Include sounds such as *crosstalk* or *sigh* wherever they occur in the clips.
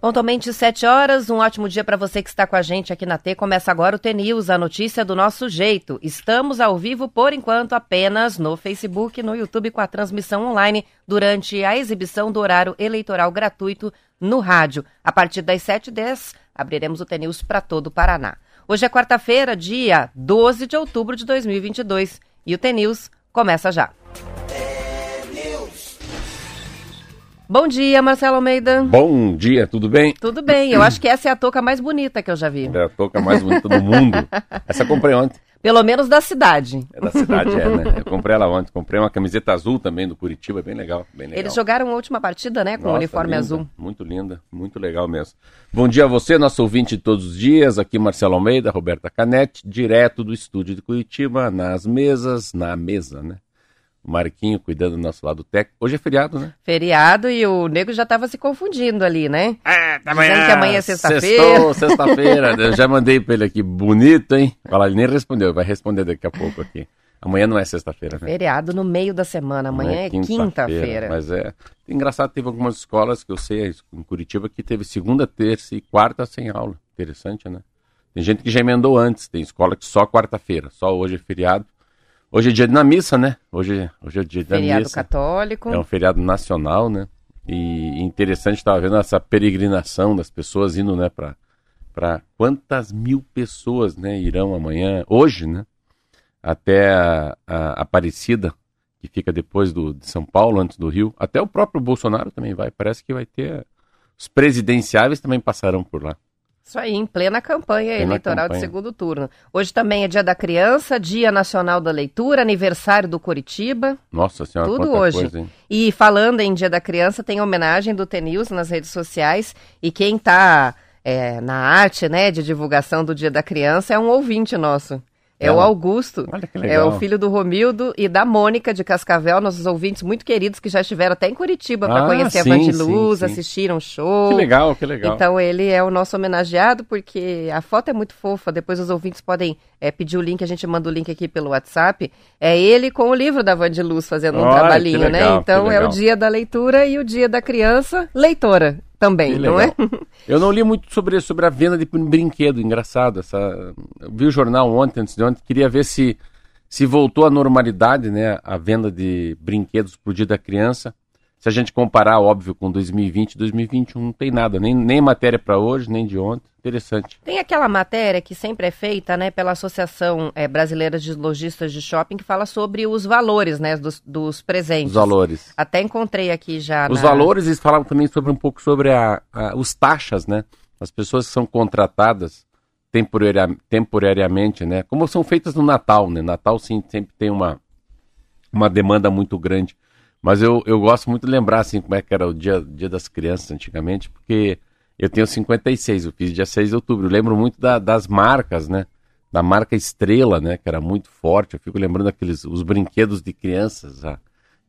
Pontualmente 7 horas, um ótimo dia para você que está com a gente aqui na T. Começa agora o T-News, a notícia do nosso jeito. Estamos ao vivo, por enquanto, apenas no Facebook e no YouTube com a transmissão online durante a exibição do horário eleitoral gratuito no rádio. A partir das 7h10, abriremos o T-News para todo o Paraná. Hoje é quarta-feira, dia 12 de outubro de 2022 e o T-News começa já. Bom dia, Marcelo Almeida. Bom dia, tudo bem? Tudo bem, eu acho que essa é a touca mais bonita que eu já vi. É a touca mais bonita do mundo. Essa eu comprei ontem. Pelo menos da cidade. É da cidade, é, né? Eu comprei ela ontem. Comprei uma camiseta azul também do Curitiba, bem legal, bem legal. Eles jogaram a última partida, né, com Nossa, o uniforme linda, azul. Muito linda, muito legal mesmo. Bom dia a você, nosso ouvinte de todos os dias. Aqui Marcelo Almeida, Roberta Canete, direto do estúdio de Curitiba, nas mesas, na mesa, né? O Marquinho cuidando do nosso lado técnico. Hoje é feriado, né? Feriado e o nego já estava se confundindo ali, né? É, tá amanhã. Dizendo que amanhã é sexta-feira. sexta-feira. *laughs* Eu já mandei para ele aqui, bonito, hein? Olha, ele nem respondeu, vai responder daqui a pouco aqui. Amanhã não é sexta-feira, né? Feriado no meio da semana, amanhã é, é quinta-feira. Quinta mas é. Engraçado, teve algumas escolas que eu sei, em Curitiba, que teve segunda, terça e quarta sem aula. Interessante, né? Tem gente que já emendou antes, tem escola que só quarta-feira, só hoje é feriado. Hoje é dia da missa, né? Hoje, hoje é dia da feriado missa. Feriado católico. É um feriado nacional, né? E interessante estar vendo essa peregrinação das pessoas indo, né, para para quantas mil pessoas, né, irão amanhã, hoje, né, até a, a Aparecida, que fica depois do, de São Paulo, antes do Rio. Até o próprio Bolsonaro também vai. Parece que vai ter. Os presidenciáveis também passarão por lá. Isso aí, em plena campanha plena eleitoral campanha. de segundo turno. Hoje também é Dia da Criança, Dia Nacional da Leitura, aniversário do Curitiba. Nossa Senhora, tudo hoje. Coisa, e falando em Dia da Criança, tem homenagem do TNews nas redes sociais. E quem está é, na arte, né, de divulgação do Dia da Criança é um ouvinte nosso. É, o Augusto. É o filho do Romildo e da Mônica de Cascavel, nossos ouvintes muito queridos que já estiveram até em Curitiba para ah, conhecer sim, a Vandiluz, assistiram o show. Que legal, que legal. Então ele é o nosso homenageado porque a foto é muito fofa. Depois os ouvintes podem é, pedir o link, a gente manda o link aqui pelo WhatsApp. É ele com o livro da Vandiluz fazendo um Olha, trabalhinho, né? legal, né? Então é o dia da leitura e o dia da criança leitora também, não é? Eu não li muito sobre, sobre a venda de brinquedo, engraçado. Essa, eu vi o jornal ontem, antes de ontem, queria ver se, se voltou à normalidade, né, a venda de brinquedos pro dia da criança. Se a gente comparar, óbvio, com 2020 e 2021, não tem nada, nem, nem matéria para hoje, nem de ontem. Interessante. Tem aquela matéria que sempre é feita né, pela Associação é, Brasileira de Lojistas de Shopping que fala sobre os valores né, dos, dos presentes. Os valores. Até encontrei aqui já. Os na... valores, eles falavam também sobre um pouco sobre a, a, os taxas, né? As pessoas que são contratadas temporaria, temporariamente, né? Como são feitas no Natal, né? Natal sim sempre tem uma, uma demanda muito grande. Mas eu, eu gosto muito de lembrar assim como é que era o dia, dia das crianças antigamente, porque eu tenho 56, eu fiz dia 6 de outubro. Eu lembro muito da, das marcas, né? Da marca Estrela, né? Que era muito forte. Eu fico lembrando aqueles os brinquedos de crianças. Ah.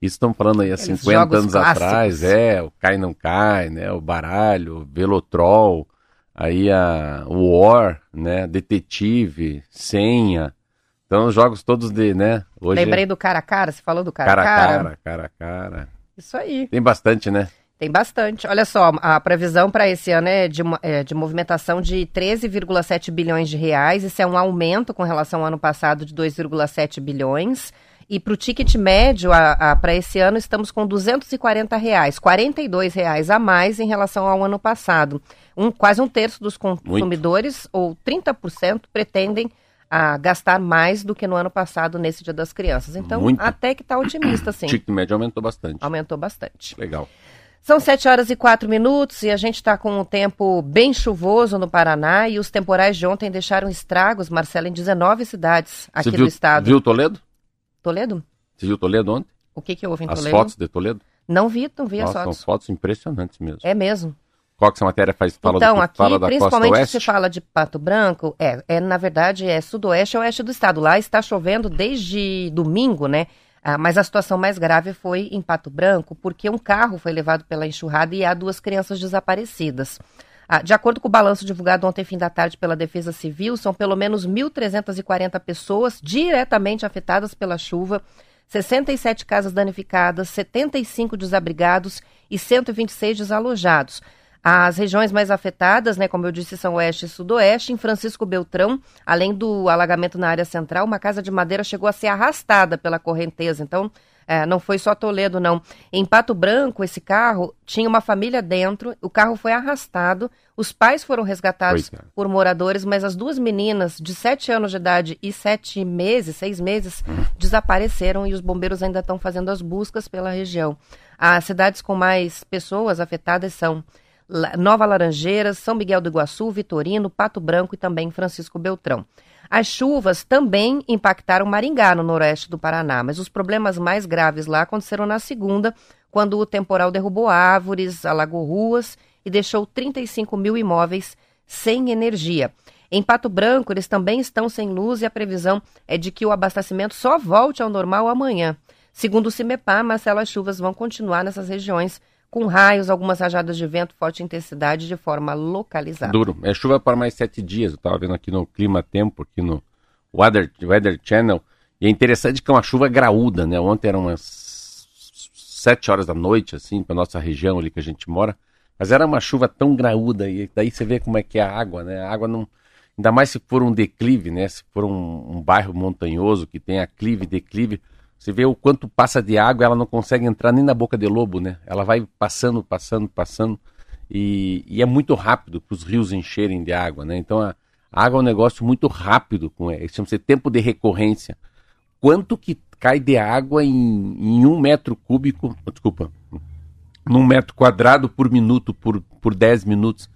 Isso estão falando aí há 50 anos clássicos. atrás. É, o Cai Não Cai, né? O Baralho, o Velotrol, aí a o War, né? Detetive, Senha. Então, os jogos todos de, né? Hoje Lembrei do cara a cara, você falou do cara a cara. Cara a cara, cara a cara. Isso aí. Tem bastante, né? Tem bastante. Olha só, a previsão para esse ano é de, é de movimentação de 13,7 bilhões de reais. Isso é um aumento com relação ao ano passado de 2,7 bilhões. E para o ticket médio, para esse ano, estamos com 240 reais, 42 reais a mais em relação ao ano passado. Um, quase um terço dos consumidores, Muito. ou 30%, pretendem a gastar mais do que no ano passado nesse Dia das Crianças. Então, Muito. até que está otimista, *clears throat* sim. O ticket médio aumentou bastante. Aumentou bastante. Legal. São 7 horas e 4 minutos e a gente está com um tempo bem chuvoso no Paraná e os temporais de ontem deixaram estragos, Marcela, em 19 cidades aqui do estado. Viu Toledo? Toledo? Você viu Toledo ontem? O que, que houve em as Toledo? As fotos de Toledo? Não vi, não vi Nossa, as fotos. São fotos impressionantes mesmo. É mesmo? Qual que essa matéria faz? Fala então, do, aqui, fala da principalmente se fala de Pato Branco, é, é, na verdade, é sudoeste e oeste do estado. Lá está chovendo desde domingo, né? Ah, mas a situação mais grave foi em Pato Branco, porque um carro foi levado pela enxurrada e há duas crianças desaparecidas. Ah, de acordo com o balanço divulgado ontem, fim da tarde, pela Defesa Civil, são pelo menos 1.340 pessoas diretamente afetadas pela chuva, 67 casas danificadas, 75 desabrigados e 126 desalojados. As regiões mais afetadas, né, como eu disse, são oeste e sudoeste. Em Francisco Beltrão, além do alagamento na área central, uma casa de madeira chegou a ser arrastada pela correnteza. Então, é, não foi só Toledo, não. Em Pato Branco, esse carro tinha uma família dentro, o carro foi arrastado, os pais foram resgatados por moradores, mas as duas meninas de sete anos de idade e sete meses, seis meses, uhum. desapareceram e os bombeiros ainda estão fazendo as buscas pela região. As cidades com mais pessoas afetadas são Nova Laranjeiras, São Miguel do Iguaçu, Vitorino, Pato Branco e também Francisco Beltrão. As chuvas também impactaram Maringá, no noroeste do Paraná, mas os problemas mais graves lá aconteceram na segunda, quando o temporal derrubou árvores, alagou ruas e deixou 35 mil imóveis sem energia. Em Pato Branco, eles também estão sem luz e a previsão é de que o abastecimento só volte ao normal amanhã. Segundo o CIMEPAR, Marcelo, as chuvas vão continuar nessas regiões com raios, algumas rajadas de vento, forte intensidade de forma localizada. Duro. É chuva para mais sete dias. Eu estava vendo aqui no Clima Tempo, aqui no Weather, Weather Channel. E é interessante que é uma chuva graúda, né? Ontem eram umas sete horas da noite, assim, para nossa região ali que a gente mora. Mas era uma chuva tão graúda e daí você vê como é que é a água, né? A água não... Ainda mais se for um declive, né? Se for um, um bairro montanhoso que tem aclive, declive, você vê o quanto passa de água, ela não consegue entrar nem na boca de lobo, né? Ela vai passando, passando, passando. E, e é muito rápido para os rios encherem de água, né? Então a, a água é um negócio muito rápido, com é, chama-se tempo de recorrência. Quanto que cai de água em, em um metro cúbico, desculpa, num metro quadrado por minuto, por, por 10 minutos.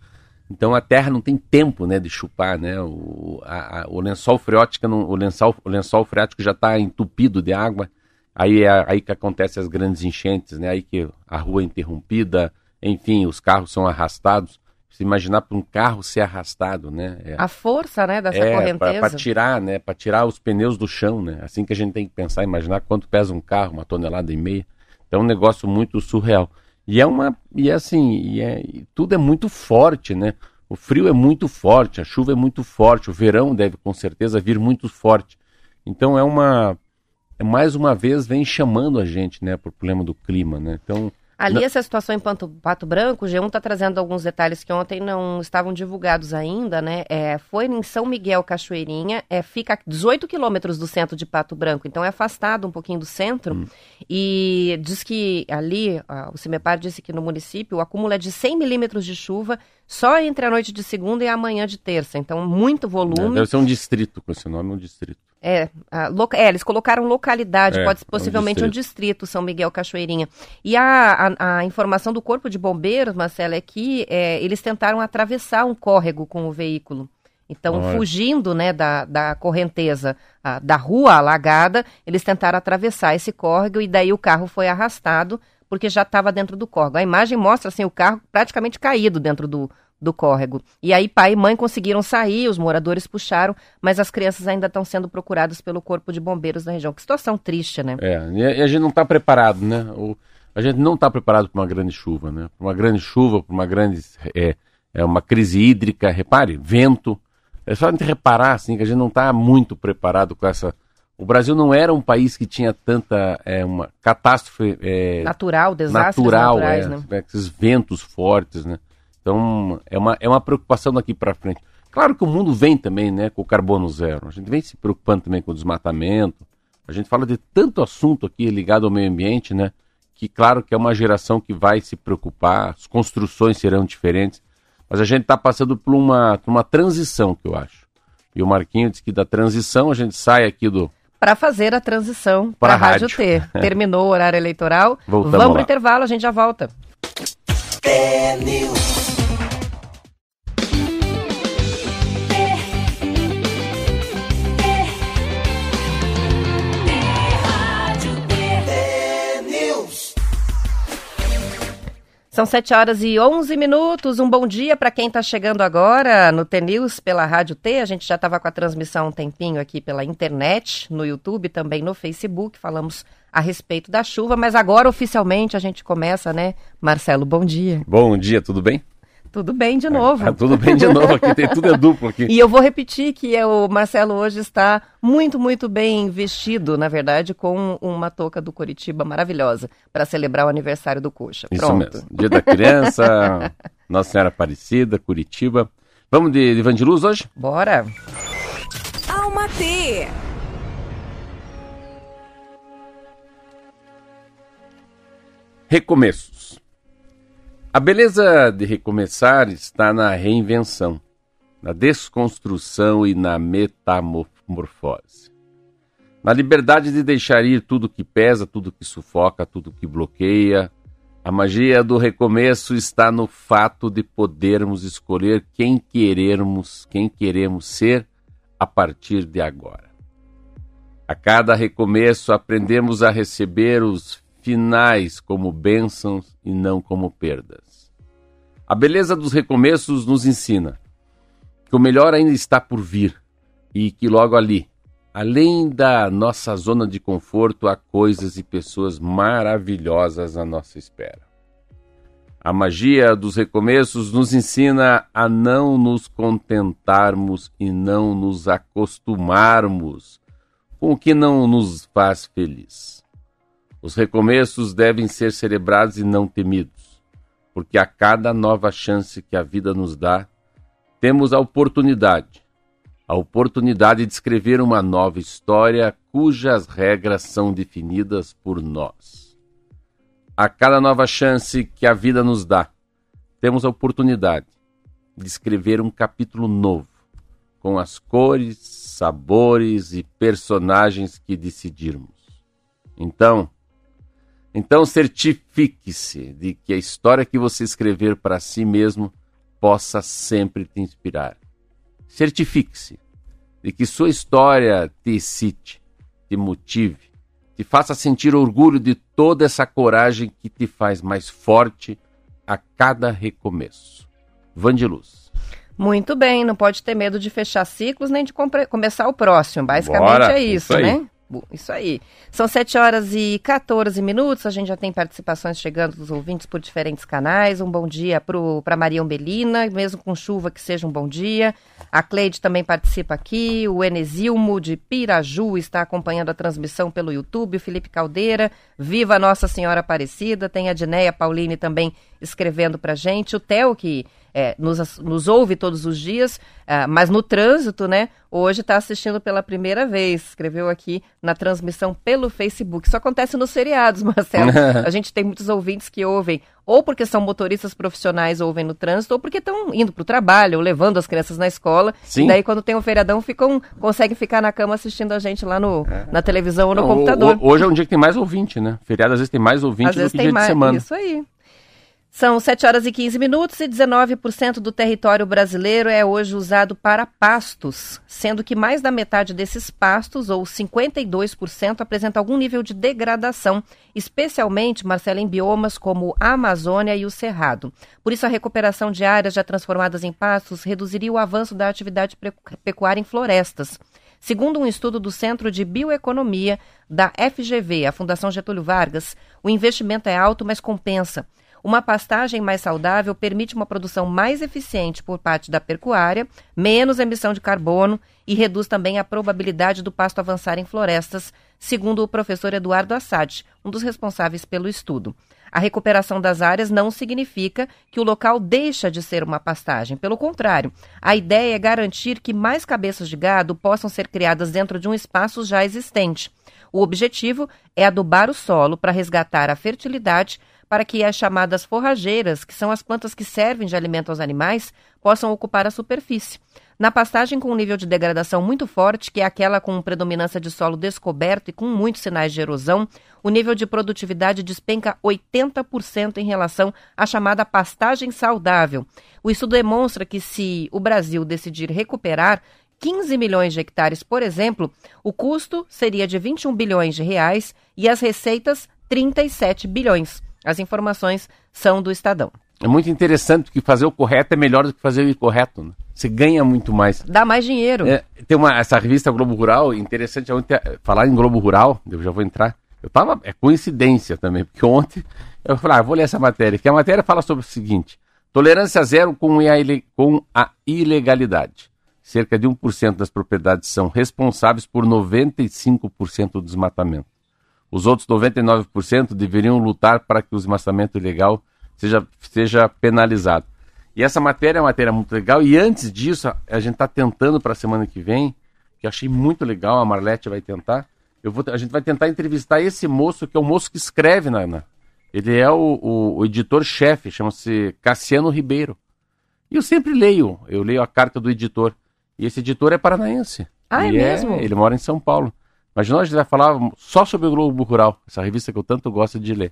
Então a Terra não tem tempo né, de chupar, né? O, a, a, o lençol freático, não, o lençol, o lençol freático já está entupido de água. Aí é aí que acontecem as grandes enchentes, né? Aí que a rua é interrompida, enfim, os carros são arrastados. Se imaginar para um carro ser arrastado, né? É, a força, né, dessa é, correnteza. Para tirar, né? Para tirar os pneus do chão, né? Assim que a gente tem que pensar, imaginar quanto pesa um carro, uma tonelada e meia. Então é um negócio muito surreal. E é uma. E é assim, e é, e tudo é muito forte, né? O frio é muito forte, a chuva é muito forte, o verão deve com certeza vir muito forte. Então é uma. É, mais uma vez vem chamando a gente, né, por problema do clima, né? Então. Ali, essa situação em Pato, Pato Branco, o G1 está trazendo alguns detalhes que ontem não estavam divulgados ainda, né? É, foi em São Miguel Cachoeirinha, é, fica a 18 quilômetros do centro de Pato Branco, então é afastado um pouquinho do centro. Hum. E diz que ali, o CIMEPAR disse que no município o acúmulo é de 100 milímetros de chuva só entre a noite de segunda e a manhã de terça. Então, muito volume. É, deve ser um distrito com esse nome, um distrito. É, a, é eles colocaram localidade, é, pode possivelmente é um, distrito. um distrito, São Miguel Cachoeirinha. E a, a, a, informação do Corpo de Bombeiros, Marcela, é que é, eles tentaram atravessar um córrego com o veículo. Então, Olha. fugindo né, da, da correnteza a, da rua alagada, eles tentaram atravessar esse córrego e daí o carro foi arrastado porque já estava dentro do córrego. A imagem mostra assim o carro praticamente caído dentro do, do córrego. E aí pai e mãe conseguiram sair, os moradores puxaram, mas as crianças ainda estão sendo procuradas pelo corpo de bombeiros da região. Que situação triste, né? É, e a gente não está preparado, né? O, a gente não está preparado para uma grande chuva, né? Para uma grande chuva, para uma grande é, é uma crise hídrica. Repare, vento. É só a gente reparar assim que a gente não está muito preparado com essa o Brasil não era um país que tinha tanta é, uma catástrofe é, natural, desastres natural, naturais, é, né? né? esses ventos fortes, né? Então é uma, é uma preocupação daqui para frente. Claro que o mundo vem também, né, com o carbono zero. A gente vem se preocupando também com o desmatamento. A gente fala de tanto assunto aqui ligado ao meio ambiente, né? Que claro que é uma geração que vai se preocupar. As construções serão diferentes, mas a gente está passando por uma, por uma transição, que eu acho. E o Marquinho disse que da transição a gente sai aqui do para fazer a transição para a Rádio T. *laughs* Terminou o horário eleitoral. Voltamos Vamos para o intervalo, a gente já volta. São 7 horas e 11 minutos. Um bom dia para quem está chegando agora no T-News pela Rádio T. A gente já estava com a transmissão um tempinho aqui pela internet, no YouTube, também no Facebook. Falamos a respeito da chuva, mas agora oficialmente a gente começa, né? Marcelo, bom dia. Bom dia, tudo bem? Tudo bem de novo. É, tudo bem de novo aqui, tem, tudo é duplo aqui. *laughs* E eu vou repetir que é, o Marcelo hoje está muito, muito bem vestido, na verdade, com uma touca do Curitiba maravilhosa, para celebrar o aniversário do Coxa. Isso Pronto. mesmo. Dia da Criança, *laughs* Nossa Senhora Aparecida, Curitiba. Vamos de, de Vandiluz hoje? Bora! Alma T. Recomeços. A beleza de recomeçar está na reinvenção, na desconstrução e na metamorfose. Na liberdade de deixar ir tudo que pesa, tudo que sufoca, tudo que bloqueia. A magia do recomeço está no fato de podermos escolher quem queremos, quem queremos ser a partir de agora. A cada recomeço aprendemos a receber os finais como bênçãos e não como perdas. A beleza dos recomeços nos ensina que o melhor ainda está por vir e que logo ali, além da nossa zona de conforto, há coisas e pessoas maravilhosas à nossa espera. A magia dos recomeços nos ensina a não nos contentarmos e não nos acostumarmos com o que não nos faz feliz. Os recomeços devem ser celebrados e não temidos, porque a cada nova chance que a vida nos dá, temos a oportunidade, a oportunidade de escrever uma nova história cujas regras são definidas por nós. A cada nova chance que a vida nos dá, temos a oportunidade de escrever um capítulo novo, com as cores, sabores e personagens que decidirmos. Então, então certifique-se de que a história que você escrever para si mesmo possa sempre te inspirar. Certifique-se de que sua história te excite, te motive, te faça sentir orgulho de toda essa coragem que te faz mais forte a cada recomeço. Vandiluz. Muito bem, não pode ter medo de fechar ciclos nem de começar o próximo. Basicamente Bora, é isso, isso né? Isso aí. São 7 horas e 14 minutos. A gente já tem participações chegando dos ouvintes por diferentes canais. Um bom dia para Maria Umbelina, mesmo com chuva, que seja um bom dia. A Cleide também participa aqui. O Enesilmo de Piraju está acompanhando a transmissão pelo YouTube. O Felipe Caldeira, viva Nossa Senhora Aparecida. Tem a Dineia Pauline também escrevendo para gente. O Theo, que é, nos, nos ouve todos os dias, uh, mas no trânsito, né? Hoje está assistindo pela primeira vez. Escreveu aqui na transmissão pelo Facebook. Isso acontece nos feriados, *laughs* Marcelo. *laughs* a gente tem muitos ouvintes que ouvem ou porque são motoristas profissionais ouvem no trânsito, ou porque estão indo para o trabalho, ou levando as crianças na escola. Sim. E daí, quando tem um feriadão, ficam, conseguem ficar na cama assistindo a gente lá no, é. na televisão ou no Não, computador. O, hoje é um dia que tem mais ouvinte, né? Feriado às vezes tem mais ouvinte às do que dia mais, de semana. Isso aí. São 7 horas e 15 minutos e 19% do território brasileiro é hoje usado para pastos, sendo que mais da metade desses pastos, ou 52%, apresenta algum nível de degradação, especialmente, Marcela, em biomas como a Amazônia e o Cerrado. Por isso, a recuperação de áreas já transformadas em pastos reduziria o avanço da atividade pecuária em florestas. Segundo um estudo do Centro de Bioeconomia da FGV, a Fundação Getúlio Vargas, o investimento é alto, mas compensa. Uma pastagem mais saudável permite uma produção mais eficiente por parte da pecuária, menos emissão de carbono e reduz também a probabilidade do pasto avançar em florestas, segundo o professor Eduardo Assad, um dos responsáveis pelo estudo. A recuperação das áreas não significa que o local deixa de ser uma pastagem. Pelo contrário, a ideia é garantir que mais cabeças de gado possam ser criadas dentro de um espaço já existente. O objetivo é adubar o solo para resgatar a fertilidade para que as chamadas forrageiras, que são as plantas que servem de alimento aos animais, possam ocupar a superfície. Na pastagem com um nível de degradação muito forte, que é aquela com predominância de solo descoberto e com muitos sinais de erosão, o nível de produtividade despenca 80% em relação à chamada pastagem saudável. O estudo demonstra que se o Brasil decidir recuperar 15 milhões de hectares, por exemplo, o custo seria de 21 bilhões de reais e as receitas 37 bilhões. As informações são do Estadão. É muito interessante que fazer o correto é melhor do que fazer o incorreto. Né? Você ganha muito mais. Dá mais dinheiro. É, tem uma, essa revista Globo Rural, interessante ontem, falar em Globo Rural, eu já vou entrar. Eu tava, é coincidência também, porque ontem eu falei, ah, vou ler essa matéria, que a matéria fala sobre o seguinte, Tolerância zero com a, com a ilegalidade. Cerca de 1% das propriedades são responsáveis por 95% do desmatamento. Os outros 99% deveriam lutar para que o desmatamento ilegal seja, seja penalizado. E essa matéria é uma matéria muito legal. E antes disso, a- gente está tentando para a semana que vem, que eu achei muito legal, a Marlete vai tentar. Eu vou, a gente vai tentar entrevistar esse moço, que é o moço que escreve na. na- ele é o, o- o editor-chefe, chama-se Cassiano Ribeiro. E eu sempre leio, eu leio a carta do editor. E esse editor é paranaense. Ah, é mesmo? Ele mora em São Paulo. Mas nós já falar só sobre o Globo Rural, essa revista que eu tanto gosto de ler.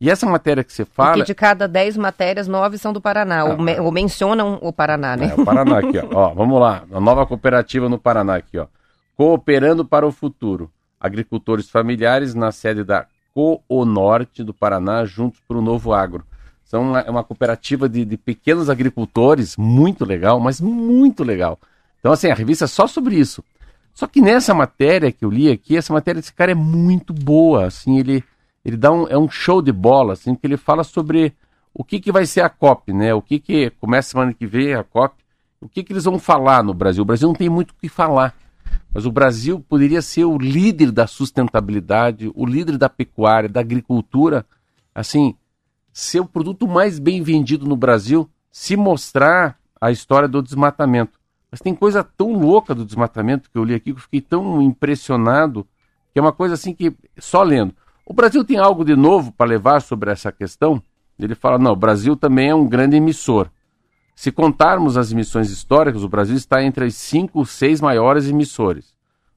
E essa matéria que você fala. Porque de cada 10 matérias, 9 são do Paraná, ou, Ah, me- ou mencionam o Paraná, né? É, o Paraná aqui, ó. ó. Vamos lá, a nova cooperativa no Paraná aqui, ó. Cooperando para o futuro. Agricultores familiares na sede da Coonorte do Paraná, juntos para o Novo Agro. São uma, é uma cooperativa de, de pequenos agricultores, muito legal, mas muito legal. Então, assim, a revista é só sobre isso. Só que nessa matéria que eu li aqui, essa matéria desse cara é muito boa, assim, ele, ele dá um, é um show de bola, assim, que ele fala sobre o que, que vai ser a COP, né? O que que começa semana que vem a COP, o que que eles vão falar no Brasil? O Brasil não tem muito o que falar, mas o Brasil poderia ser o líder da sustentabilidade, o líder da pecuária, da agricultura, assim, ser o produto mais bem vendido no Brasil, se mostrar a história do desmatamento. Mas tem coisa tão louca do desmatamento que eu li aqui que eu fiquei tão impressionado, que é uma coisa assim que só lendo. O Brasil tem algo de novo para levar sobre essa questão? Ele fala: não, o Brasil também é um grande emissor. Se contarmos as emissões históricas, o Brasil está entre as cinco, seis maiores emissores.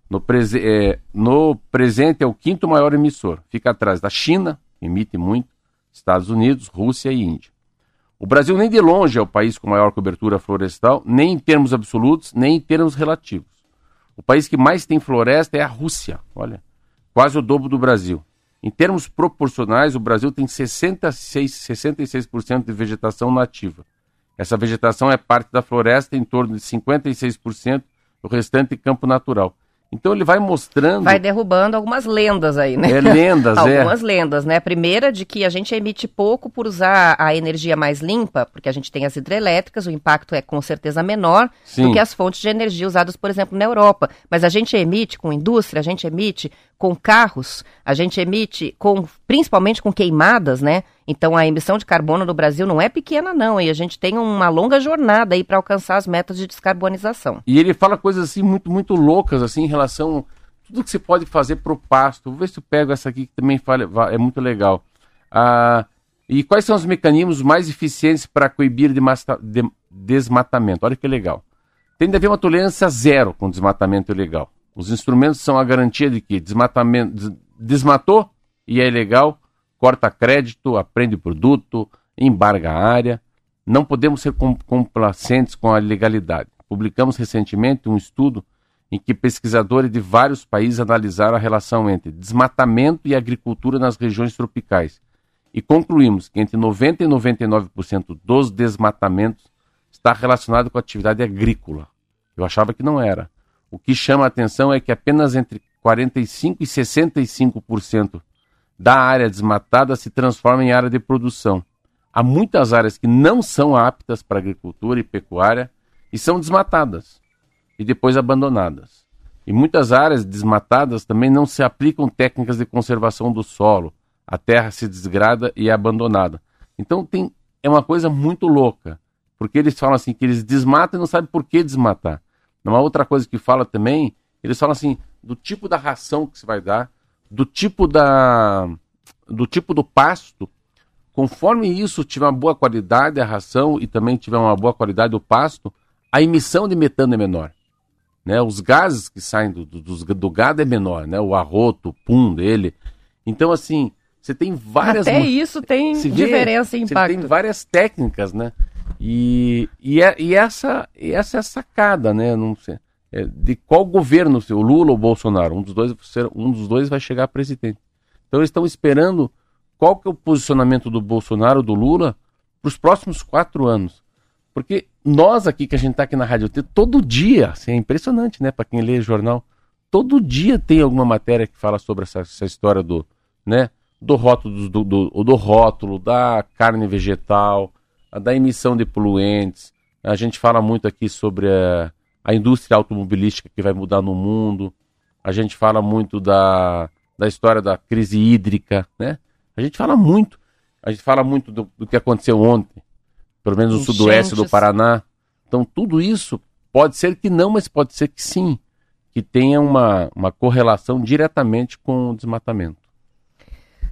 No, prese eh, no presente é o quinto maior emissor. Fica atrás da China, emite muito, Estados Unidos, Rússia e Índia. O Brasil nem de longe é o país com maior cobertura florestal, nem em termos absolutos, nem em termos relativos. O país que mais tem floresta é a Rússia, olha, quase o dobro do Brasil. Em termos proporcionais, o Brasil tem 66, 66% de vegetação nativa. Essa vegetação é parte da floresta, em torno de 56%, o restante campo natural. Então ele vai mostrando. Vai derrubando algumas lendas aí, né? É lendas, *laughs* é. Algumas lendas, né? A primeira de que a gente emite pouco por usar a energia mais limpa, porque a gente tem as hidrelétricas, o impacto é com certeza menor Sim. do que as fontes de energia usadas, por exemplo, na Europa. Mas a gente emite com indústria, a gente emite com carros, a gente emite com principalmente com queimadas, né? Então a emissão de carbono no Brasil não é pequena, não, e a gente tem uma longa jornada aí para alcançar as metas de descarbonização. E ele fala coisas assim muito, muito loucas, assim, em relação a tudo que você pode fazer para o pasto. Vou ver se eu pego essa aqui que também fala, é muito legal. Ah, e quais são os mecanismos mais eficientes para coibir de- desmatamento? Olha que legal. Tem de haver uma tolerância zero com desmatamento ilegal. Os instrumentos são a garantia de que desmatamento, des- desmatou e é ilegal, corta crédito, aprende produto, embarga a área. Não podemos ser com- complacentes com a ilegalidade. Publicamos recentemente um estudo em que pesquisadores de vários países analisaram a relação entre desmatamento e agricultura nas regiões tropicais. E concluímos que entre 90% e 99% dos desmatamentos está relacionado com a atividade agrícola. Eu achava que não era. O que chama a atenção é que apenas entre 45% e 65% da área desmatada se transforma em área de produção. Há muitas áreas que não são aptas para agricultura e pecuária e são desmatadas e depois abandonadas. E muitas áreas desmatadas também não se aplicam técnicas de conservação do solo. A terra se desgrada e é abandonada. Então tem, é uma coisa muito louca, porque eles falam assim que eles desmatam e não sabem por que desmatar. Uma outra coisa que fala também, eles falam assim do tipo da ração que se vai dar, do tipo da do tipo do pasto. Conforme isso tiver uma boa qualidade a ração e também tiver uma boa qualidade o pasto, a emissão de metano é menor. Né? Os gases que saem do, do, do gado é menor, né? O arroto, o pum dele. Então, assim, você tem várias... Até isso tem se vê, diferença em você impacto. tem várias técnicas, né? E, e, é- e essa, e essa é a sacada, né? Não sei, é, de qual governo, o Lula ou o Bolsonaro, um dos dois, um dos dois vai chegar presidente. Então eles estão esperando qual que é o posicionamento do Bolsonaro, do Lula, para os próximos quatro anos. Porque nós aqui, que a gente está aqui na Rádio T, todo dia, assim, é impressionante, né? Para quem lê jornal, todo dia tem alguma matéria que fala sobre essa, essa história do, né? Do rótulo, do, do, do rótulo, da carne vegetal, da emissão de poluentes. A gente fala muito aqui sobre a, a indústria automobilística que vai mudar no mundo. A gente fala muito da, da história da crise hídrica, né? A gente fala muito. A gente fala muito do, do que aconteceu ontem, pelo menos no Enchentes. sudoeste do Paraná. Então, tudo isso pode ser que não, mas pode ser que sim, que tenha uma, uma correlação diretamente com o desmatamento.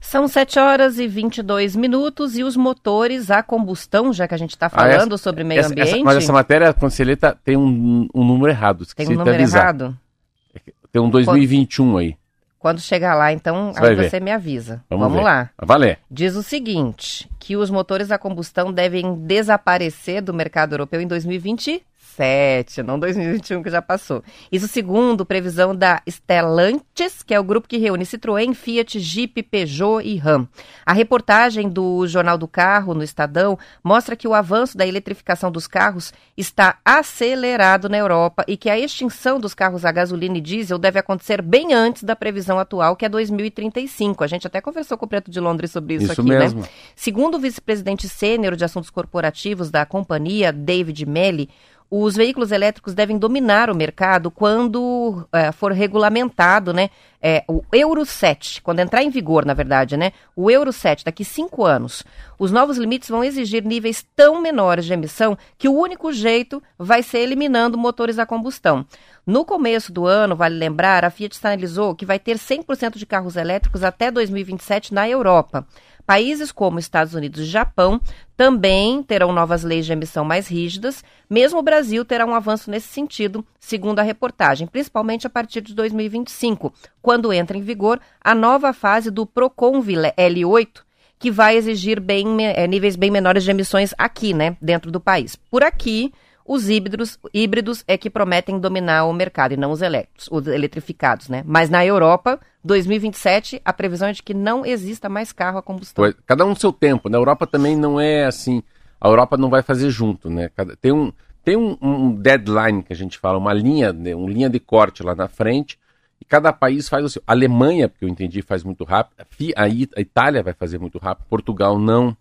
São 7 horas e 22 minutos e os motores a combustão, já que a gente está Ah, falando essa- sobre meio essa- essa- ambiente. mas essa matéria, quando você lê, tá- tem um, um número errado. Tem Esqueci um número avisar. errado? Tem um 2021 aí. Quando chegar lá, então, Você aí vai ver. você me avisa. Vamos, Vamos lá. Vai Valer. Diz o seguinte, que os motores a combustão devem desaparecer do mercado europeu em 2027, não 2021 que já passou. Isso segundo previsão da Stellantis, que é o grupo que reúne Citroën, Fiat, Jeep, Peugeot e Ram. A reportagem do Jornal do Carro no Estadão mostra que o avanço da eletrificação dos carros está acelerado na Europa e que a extinção dos carros a gasolina e diesel deve acontecer bem antes da previsão atual, que é 2035. A gente até conversou com o Preto de Londres sobre isso, Isso aqui, mesmo. né? Segundo o vice-presidente sênior de assuntos corporativos da companhia, David Melly, os veículos elétricos devem dominar o mercado quando eh, for regulamentado, né? eh, o Euro 7, quando entrar em vigor, na verdade, né? O Euro 7, daqui cinco anos. Os novos limites vão exigir níveis tão menores de emissão que o único jeito vai ser eliminando motores a combustão. No começo do ano, vale lembrar, a Fiat sinalizou que vai ter 100% de carros elétricos até 2027 na Europa. Países como Estados Unidos e Japão também terão novas leis de emissão mais rígidas, mesmo o Brasil terá um avanço nesse sentido, segundo a reportagem, principalmente a partir de 2025, quando entra em vigor a nova fase do Proconv L8, que vai exigir bem, eh, níveis bem menores de emissões aqui, né, dentro do país. Por aqui, os híbridos, híbridos é que prometem dominar o mercado e não os elétricos, os eletrificados, né? Mas na Europa, 2027, a previsão é de que não exista mais carro a combustão. Pois, Cada um seu tempo. Na Europa também não é assim. A Europa não vai fazer junto, né? Cada- tem um, tem um, um deadline que a gente fala, uma linha, né, uma linha de corte lá na frente. E cada país faz o seu. A Alemanha, porque eu entendi, faz muito rápido. A Itália vai fazer muito rápido. Portugal não.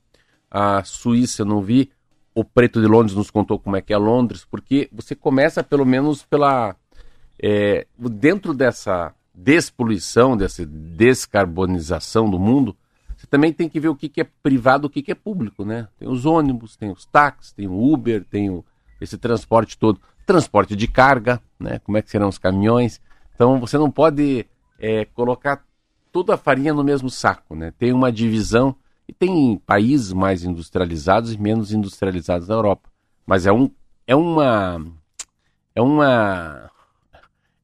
A Suíça não vi. O Preto de Londres nos contou como é que é Londres, porque você começa pelo menos pela é, dentro dessa despoluição, dessa descarbonização do mundo, você também tem que ver o que, que é privado o que, que é público, né? Tem os ônibus, tem os táxis, tem o Uber, tem o, esse transporte todo. Transporte de carga, né? Como é que serão os caminhões? Então você não pode é, colocar toda a farinha no mesmo saco, né? Tem uma divisão e tem países mais industrializados e menos industrializados na Europa. Mas é um é uma é uma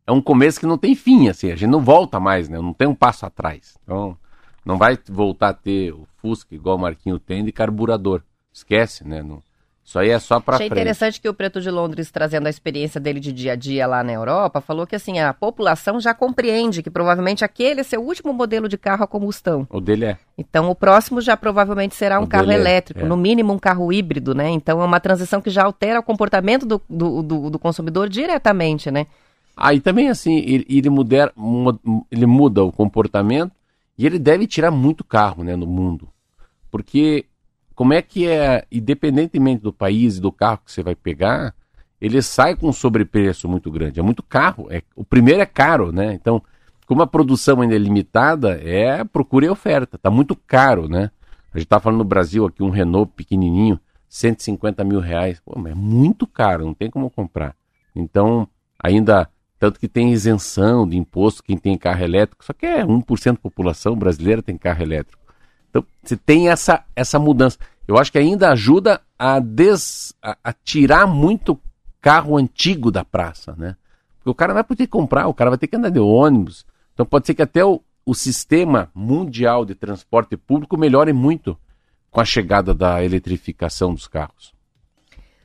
é um começo que não tem fim, assim, a gente não volta mais, né? Não tem um passo atrás. Então, não vai voltar a ter o Fusca igual o Marquinho tem de carburador. Esquece, né? Não- isso aí é só para Achei frente. interessante que o Preto de Londres, trazendo a experiência dele de dia a dia lá na Europa, falou que assim, a população já compreende que provavelmente aquele é seu último modelo de carro a combustão. O dele é. Então o próximo já provavelmente será um O carro é- elétrico, é. no mínimo um carro híbrido, né? Então é uma transição que já altera o comportamento do, do, do- do consumidor diretamente, né? Aí também assim, ele, ele, muder, mu- ele muda o comportamento e ele deve tirar muito carro né, no mundo. Porque como é que é, independentemente do país e do carro que você vai pegar, ele sai com um sobrepreço muito grande. É muito carro. É, o primeiro é caro, né? Então, como a produção ainda é limitada, é procura e oferta. Tá muito caro, né? A gente tá falando no Brasil aqui um Renault pequenininho, 150 mil reais. Pô, mas é muito caro, não tem como comprar. Então, ainda, tanto que tem isenção de imposto quem tem carro elétrico, só que é 1% da população brasileira tem carro elétrico. Então, você tem essa, essa mudança. Eu acho que ainda ajuda a, des, a, a tirar muito carro antigo da praça, né? Porque o cara vai poder comprar, o cara vai ter que andar de ônibus. Então pode ser que até o, o sistema mundial de transporte público melhore muito com a chegada da eletrificação dos carros.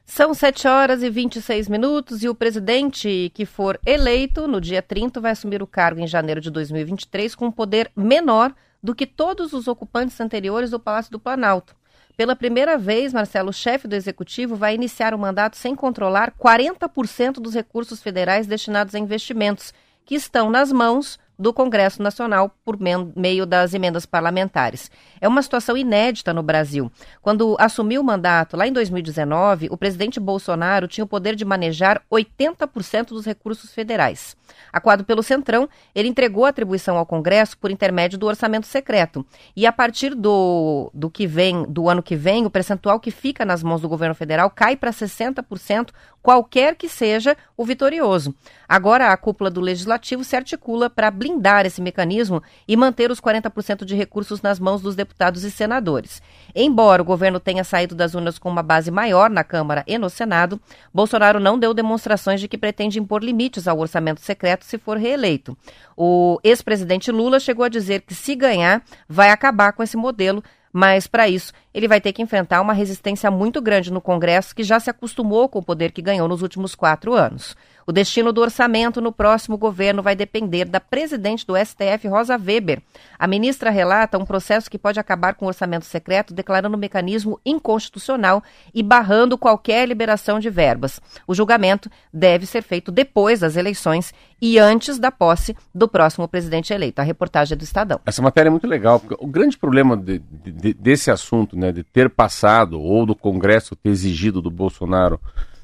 São 7 horas e 26 minutos e o presidente que for eleito no dia 30 vai assumir o cargo em janeiro de 2023 com um poder menor do que todos os ocupantes anteriores do Palácio do Planalto. Pela primeira vez, Marcelo, chefe do executivo vai iniciar o mandato sem controlar 40% dos recursos federais destinados a investimentos, que estão nas mãos do Congresso Nacional por meio das emendas parlamentares. É uma situação inédita no Brasil. Quando assumiu o mandato lá em 2019, o presidente Bolsonaro tinha o poder de manejar 80% dos recursos federais. Aquado pelo Centrão, ele entregou a atribuição ao Congresso por intermédio do orçamento secreto. E a partir do, do que vem, do ano que vem, o percentual que fica nas mãos do governo federal cai para 60%, qualquer que seja o vitorioso. Agora a cúpula do legislativo se articula para blindar esse mecanismo e manter os 40% de recursos nas mãos dos deputados e senadores. Embora o governo tenha saído das urnas com uma base maior na Câmara e no Senado, Bolsonaro não deu demonstrações de que pretende impor limites ao orçamento secreto se for reeleito. O ex-presidente Lula chegou a dizer que, se ganhar, vai acabar com esse modelo, mas para isso ele vai ter que enfrentar uma resistência muito grande no Congresso, que já se acostumou com o poder que ganhou nos últimos quatro anos. O destino do orçamento no próximo governo vai depender da presidente do STF, Rosa Weber. A ministra relata um processo que pode acabar com o orçamento secreto, declarando o mecanismo inconstitucional e barrando qualquer liberação de verbas. O julgamento deve ser feito depois das eleições e antes da posse do próximo presidente eleito. A reportagem é do Estadão. Essa matéria é muito legal, porque o grande problema de, de, desse assunto, né, de ter passado ou do Congresso ter exigido do Bolsonaro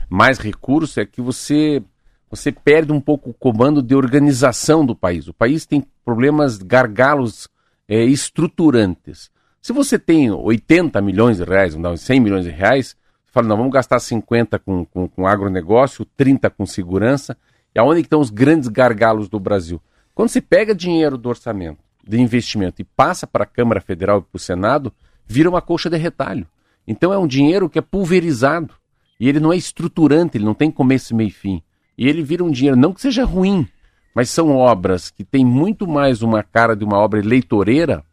mais recursos, é que você você perde um pouco o comando de organização do país. O país tem problemas, gargalos é, estruturantes. Se você tem 80 milhões de reais, não, 100 milhões de reais, você fala, não, vamos gastar 50 com, com, com agronegócio, 30 com segurança, e aonde estão os grandes gargalos do Brasil? Quando se pega dinheiro do orçamento, de investimento, e passa para a Câmara Federal e para o Senado, vira uma coxa de retalho. Então é um dinheiro que é pulverizado, e ele não é estruturante, ele não tem começo, meio e fim e ele vira um dinheiro, não que seja ruim, mas são obras que têm muito mais uma cara de uma obra eleitoreira,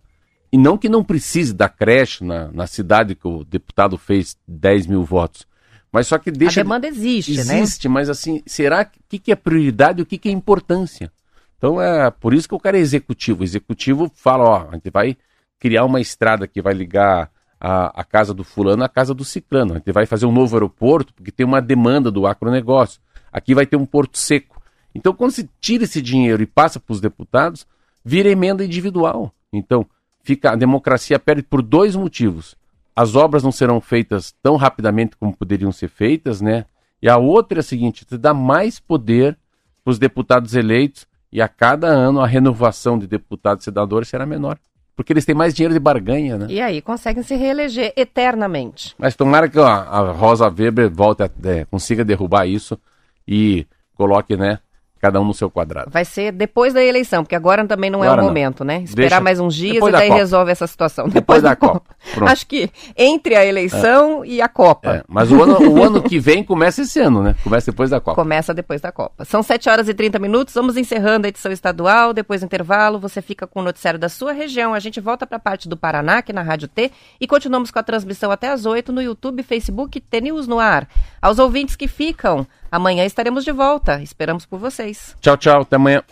e não que não precise da creche na, na cidade que o deputado fez 10 mil votos. Mas só que deixa. A demanda existe, existe né? Existe, mas assim, será que que é prioridade e o que, que é importância? Então é por isso que o cara é executivo. O executivo fala, ó, a gente vai criar uma estrada que vai ligar a, a casa do fulano à casa do ciclano. A gente vai fazer um novo aeroporto porque tem uma demanda do agronegócio aqui vai ter um porto seco. Então, quando se tira esse dinheiro e passa para os deputados, vira emenda individual. Então, fica a democracia perde por dois motivos. As obras não serão feitas tão rapidamente como poderiam ser feitas, né? E a outra é a seguinte: você dá mais poder para os deputados eleitos e a cada ano a renovação de deputados e senadores será menor. Porque eles têm mais dinheiro de barganha, né? E aí conseguem se reeleger eternamente. Mas tomara que ó, a Rosa Weber volte a, é, consiga derrubar isso e coloque, né, cada um no seu quadrado. Vai ser depois da eleição, porque agora também não agora é o não. momento, né? Esperar Deixa... mais uns dias depois e daí resolve essa situação. Depois, depois da, Copa. Copa. Acho que entre a eleição é. e a Copa. É. Mas o ano, o ano que vem começa esse ano, né? Começa depois da Copa. Começa depois da Copa. São 7 horas e 30 minutos, vamos encerrando a edição estadual, depois do intervalo, você fica com o noticiário da sua região, a gente volta para a parte do Paraná, aqui na Rádio T, e continuamos com a transmissão até às 8 no YouTube, Facebook, T News no ar. Aos ouvintes que ficam, amanhã estaremos de volta. Esperamos por vocês. Tchau, tchau. Até amanhã.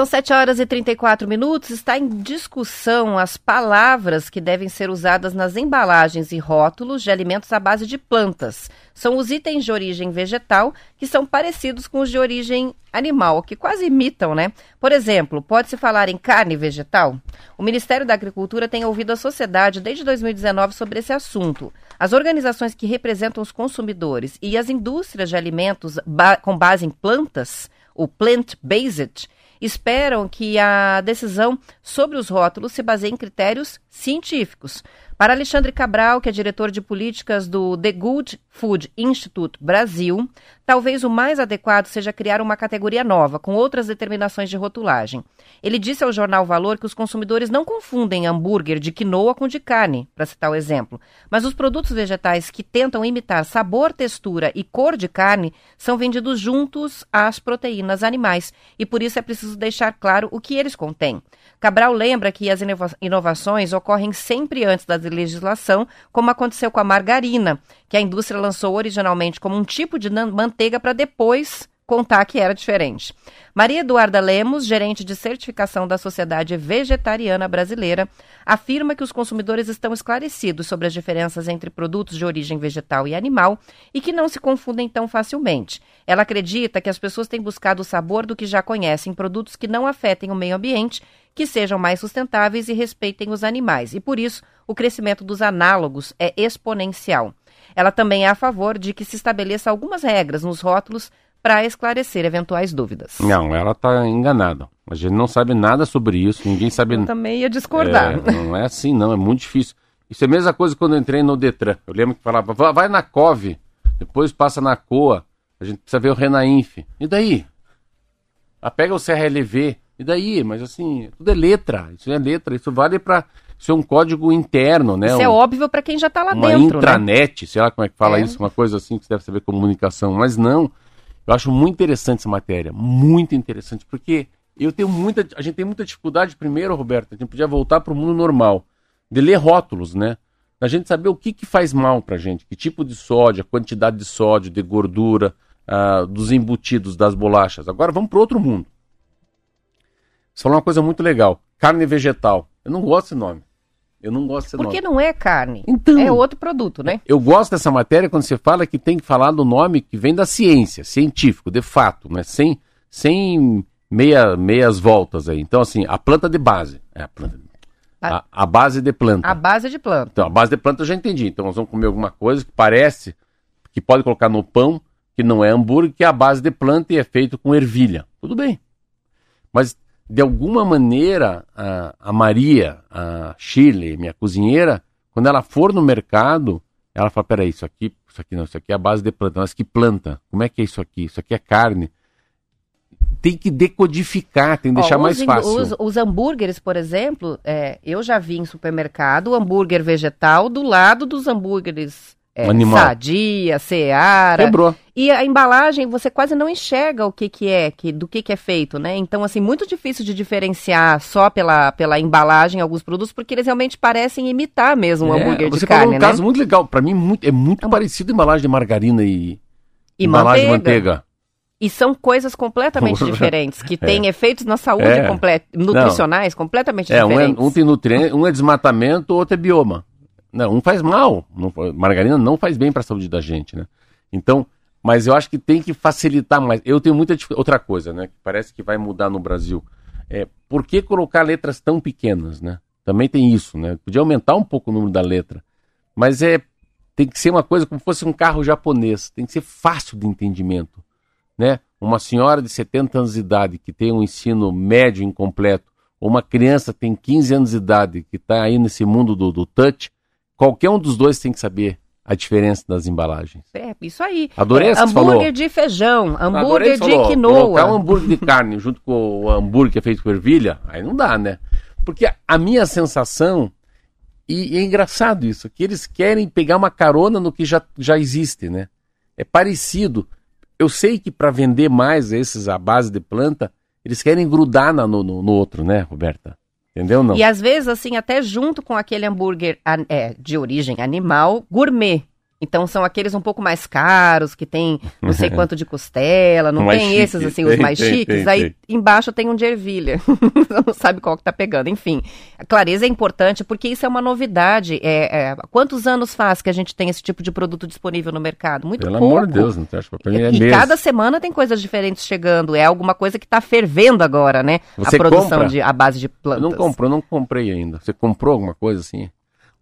São 7 horas e 34 minutos. Está em discussão as palavras que devem ser usadas nas embalagens e rótulos de alimentos à base de plantas. São os itens de origem vegetal que são parecidos com os de origem animal, que quase imitam, né? Por exemplo, pode-se falar em carne vegetal? O Ministério da Agricultura tem ouvido a sociedade desde 2019 sobre esse assunto. As organizações que representam os consumidores e as indústrias de alimentos ba com base em plantas, o plant-based, esperam que a decisão sobre os rótulos se baseie em critérios científicos. Para Alexandre Cabral, que é diretor de políticas do The Good Food Institute Brasil, talvez o mais adequado seja criar uma categoria nova, com outras determinações de rotulagem. Ele disse ao jornal Valor que os consumidores não confundem hambúrguer de quinoa com de carne, para citar o exemplo. Mas os produtos vegetais que tentam imitar sabor, textura e cor de carne são vendidos juntos às proteínas animais, e por isso é preciso deixar claro o que eles contêm. Cabral lembra que as inovações ocorrem sempre antes da legislação, como aconteceu com a margarina, que a indústria lançou originalmente como um tipo de manteiga para depois contar que era diferente. Maria Eduarda Lemos, gerente de certificação da Sociedade Vegetariana Brasileira, afirma que os consumidores estão esclarecidos sobre as diferenças entre produtos de origem vegetal e animal e que não se confundem tão facilmente. Ela acredita que as pessoas têm buscado o sabor do que já conhecem, produtos que não afetem o meio ambiente, que sejam mais sustentáveis e respeitem os animais. E por isso, o crescimento dos análogos é exponencial. Ela também é a favor de que se estabeleça algumas regras nos rótulos para esclarecer eventuais dúvidas. Não, ela está enganada. A gente não sabe nada sobre isso, ninguém sabe. Eu também ia discordar. É, não é assim, não, é muito difícil. Isso é a mesma coisa quando eu entrei no Detran. Eu lembro que falava, vai na COV, depois passa na COA, a gente precisa ver o Renainf. E daí? Ah, pega o CRLV. E daí? Mas assim, tudo é letra. Isso é letra. Isso vale para. Isso é um código interno, né? Isso um, é óbvio para quem já está lá uma dentro. Uma intranet, né? sei lá como é que fala é. isso, uma coisa assim que você deve saber comunicação. Mas não. Eu acho muito interessante essa matéria, muito interessante, porque eu tenho muita, a gente tem muita dificuldade primeiro, Roberto, a gente podia voltar para o mundo normal, de ler rótulos, né? A gente saber o que, que faz mal para a gente, que tipo de sódio, a quantidade de sódio, de gordura, uh, dos embutidos, das bolachas. Agora vamos para outro mundo. Você falou uma coisa muito legal, carne vegetal. Eu não gosto desse nome. Eu não gosto desse Porque nome. não é carne. Então, é outro produto, né? Eu gosto dessa matéria quando você fala que tem que falar do nome que vem da ciência, científico, de fato, né? Sem, sem meia, meias voltas aí. Então, assim, a planta de base. É a planta a, a, base de planta. A base de planta. Então, a base de planta eu já entendi. Então, nós vamos comer alguma coisa que parece que pode colocar no pão, que não é hambúrguer, que é a base de planta e é feito com ervilha. Tudo bem. Mas de alguma maneira, a, a Maria, a Chile, minha cozinheira, quando ela for no mercado, ela fala: peraí, isso aqui, isso aqui não, isso aqui é a base de planta. Mas que planta? Como é que é isso aqui? Isso aqui é carne. Tem que decodificar, tem que deixar Ó, mais fácil. Os, os hambúrgueres, por exemplo, é, eu já vi em supermercado o hambúrguer vegetal do lado dos hambúrgueres é, Animal. Sadia, Seara. Quebrou. E a embalagem, você quase não enxerga o que, que é, que, do que, que é feito, né? Então, assim, muito difícil de diferenciar só pela, pela embalagem alguns produtos, porque eles realmente parecem imitar mesmo um É, hambúrguer de você carne, falou um né? caso muito legal. Para mim, muito, é muito parecido a embalagem de margarina e, E embalagem de manteiga. manteiga. E são coisas completamente *laughs* diferentes, que têm efeitos na saúde É. comple- nutricionais completamente É, um, é, diferentes. um tem nutriente, um é desmatamento, o outro é bioma. Não, um faz mal. Não, margarina não faz bem para a saúde da gente, né? Então, mas eu acho que tem que facilitar mais. Eu tenho muita. Outra coisa, né? Que parece que vai mudar no Brasil. É, por que colocar letras tão pequenas, né? Também tem isso, né? Podia aumentar um pouco o número da letra. Mas é tem que ser uma coisa como se fosse um carro japonês. Tem que ser fácil de entendimento, né? Uma senhora de 70 anos de idade que tem um ensino médio incompleto, ou uma criança tem 15 anos de idade que está aí nesse mundo do, do touch, qualquer um dos dois tem que saber a diferença das embalagens. É, isso aí. Adorei É, hambúrguer falou. de feijão, hambúrguer de falou, quinoa. Colocar um hambúrguer de carne junto com o hambúrguer é feito com ervilha, aí não dá, né? Porque a- minha sensação, e, e é engraçado isso, que eles querem pegar uma carona no que já, já existe, né? É parecido. Eu sei que para vender mais esses à base de planta, eles querem grudar na- no, no, no outro, né, Roberta? Entendeu não? E às vezes, assim, até junto com aquele hambúrguer é, de origem animal, gourmet. Então são aqueles um pouco mais caros, que tem não sei *laughs* quanto de costela, não Mais tem chique. esses, assim, os Tem, mais tem, chiques. tem, aí tem. embaixo tem um de ervilha. *laughs* Você não sabe qual que tá pegando. Enfim, a clareza é importante porque isso é uma novidade. É, é, quantos anos faz que a gente tem esse tipo de produto disponível no mercado? Muito Pelo pouco. amor de Deus, não te acha? Pra mim é e mesmo. cada semana tem coisas diferentes chegando. É alguma coisa que está fervendo agora, né? Você a produção compra? de a base de Eu plantas. não comprei, eu não comprei ainda. Você comprou alguma coisa assim?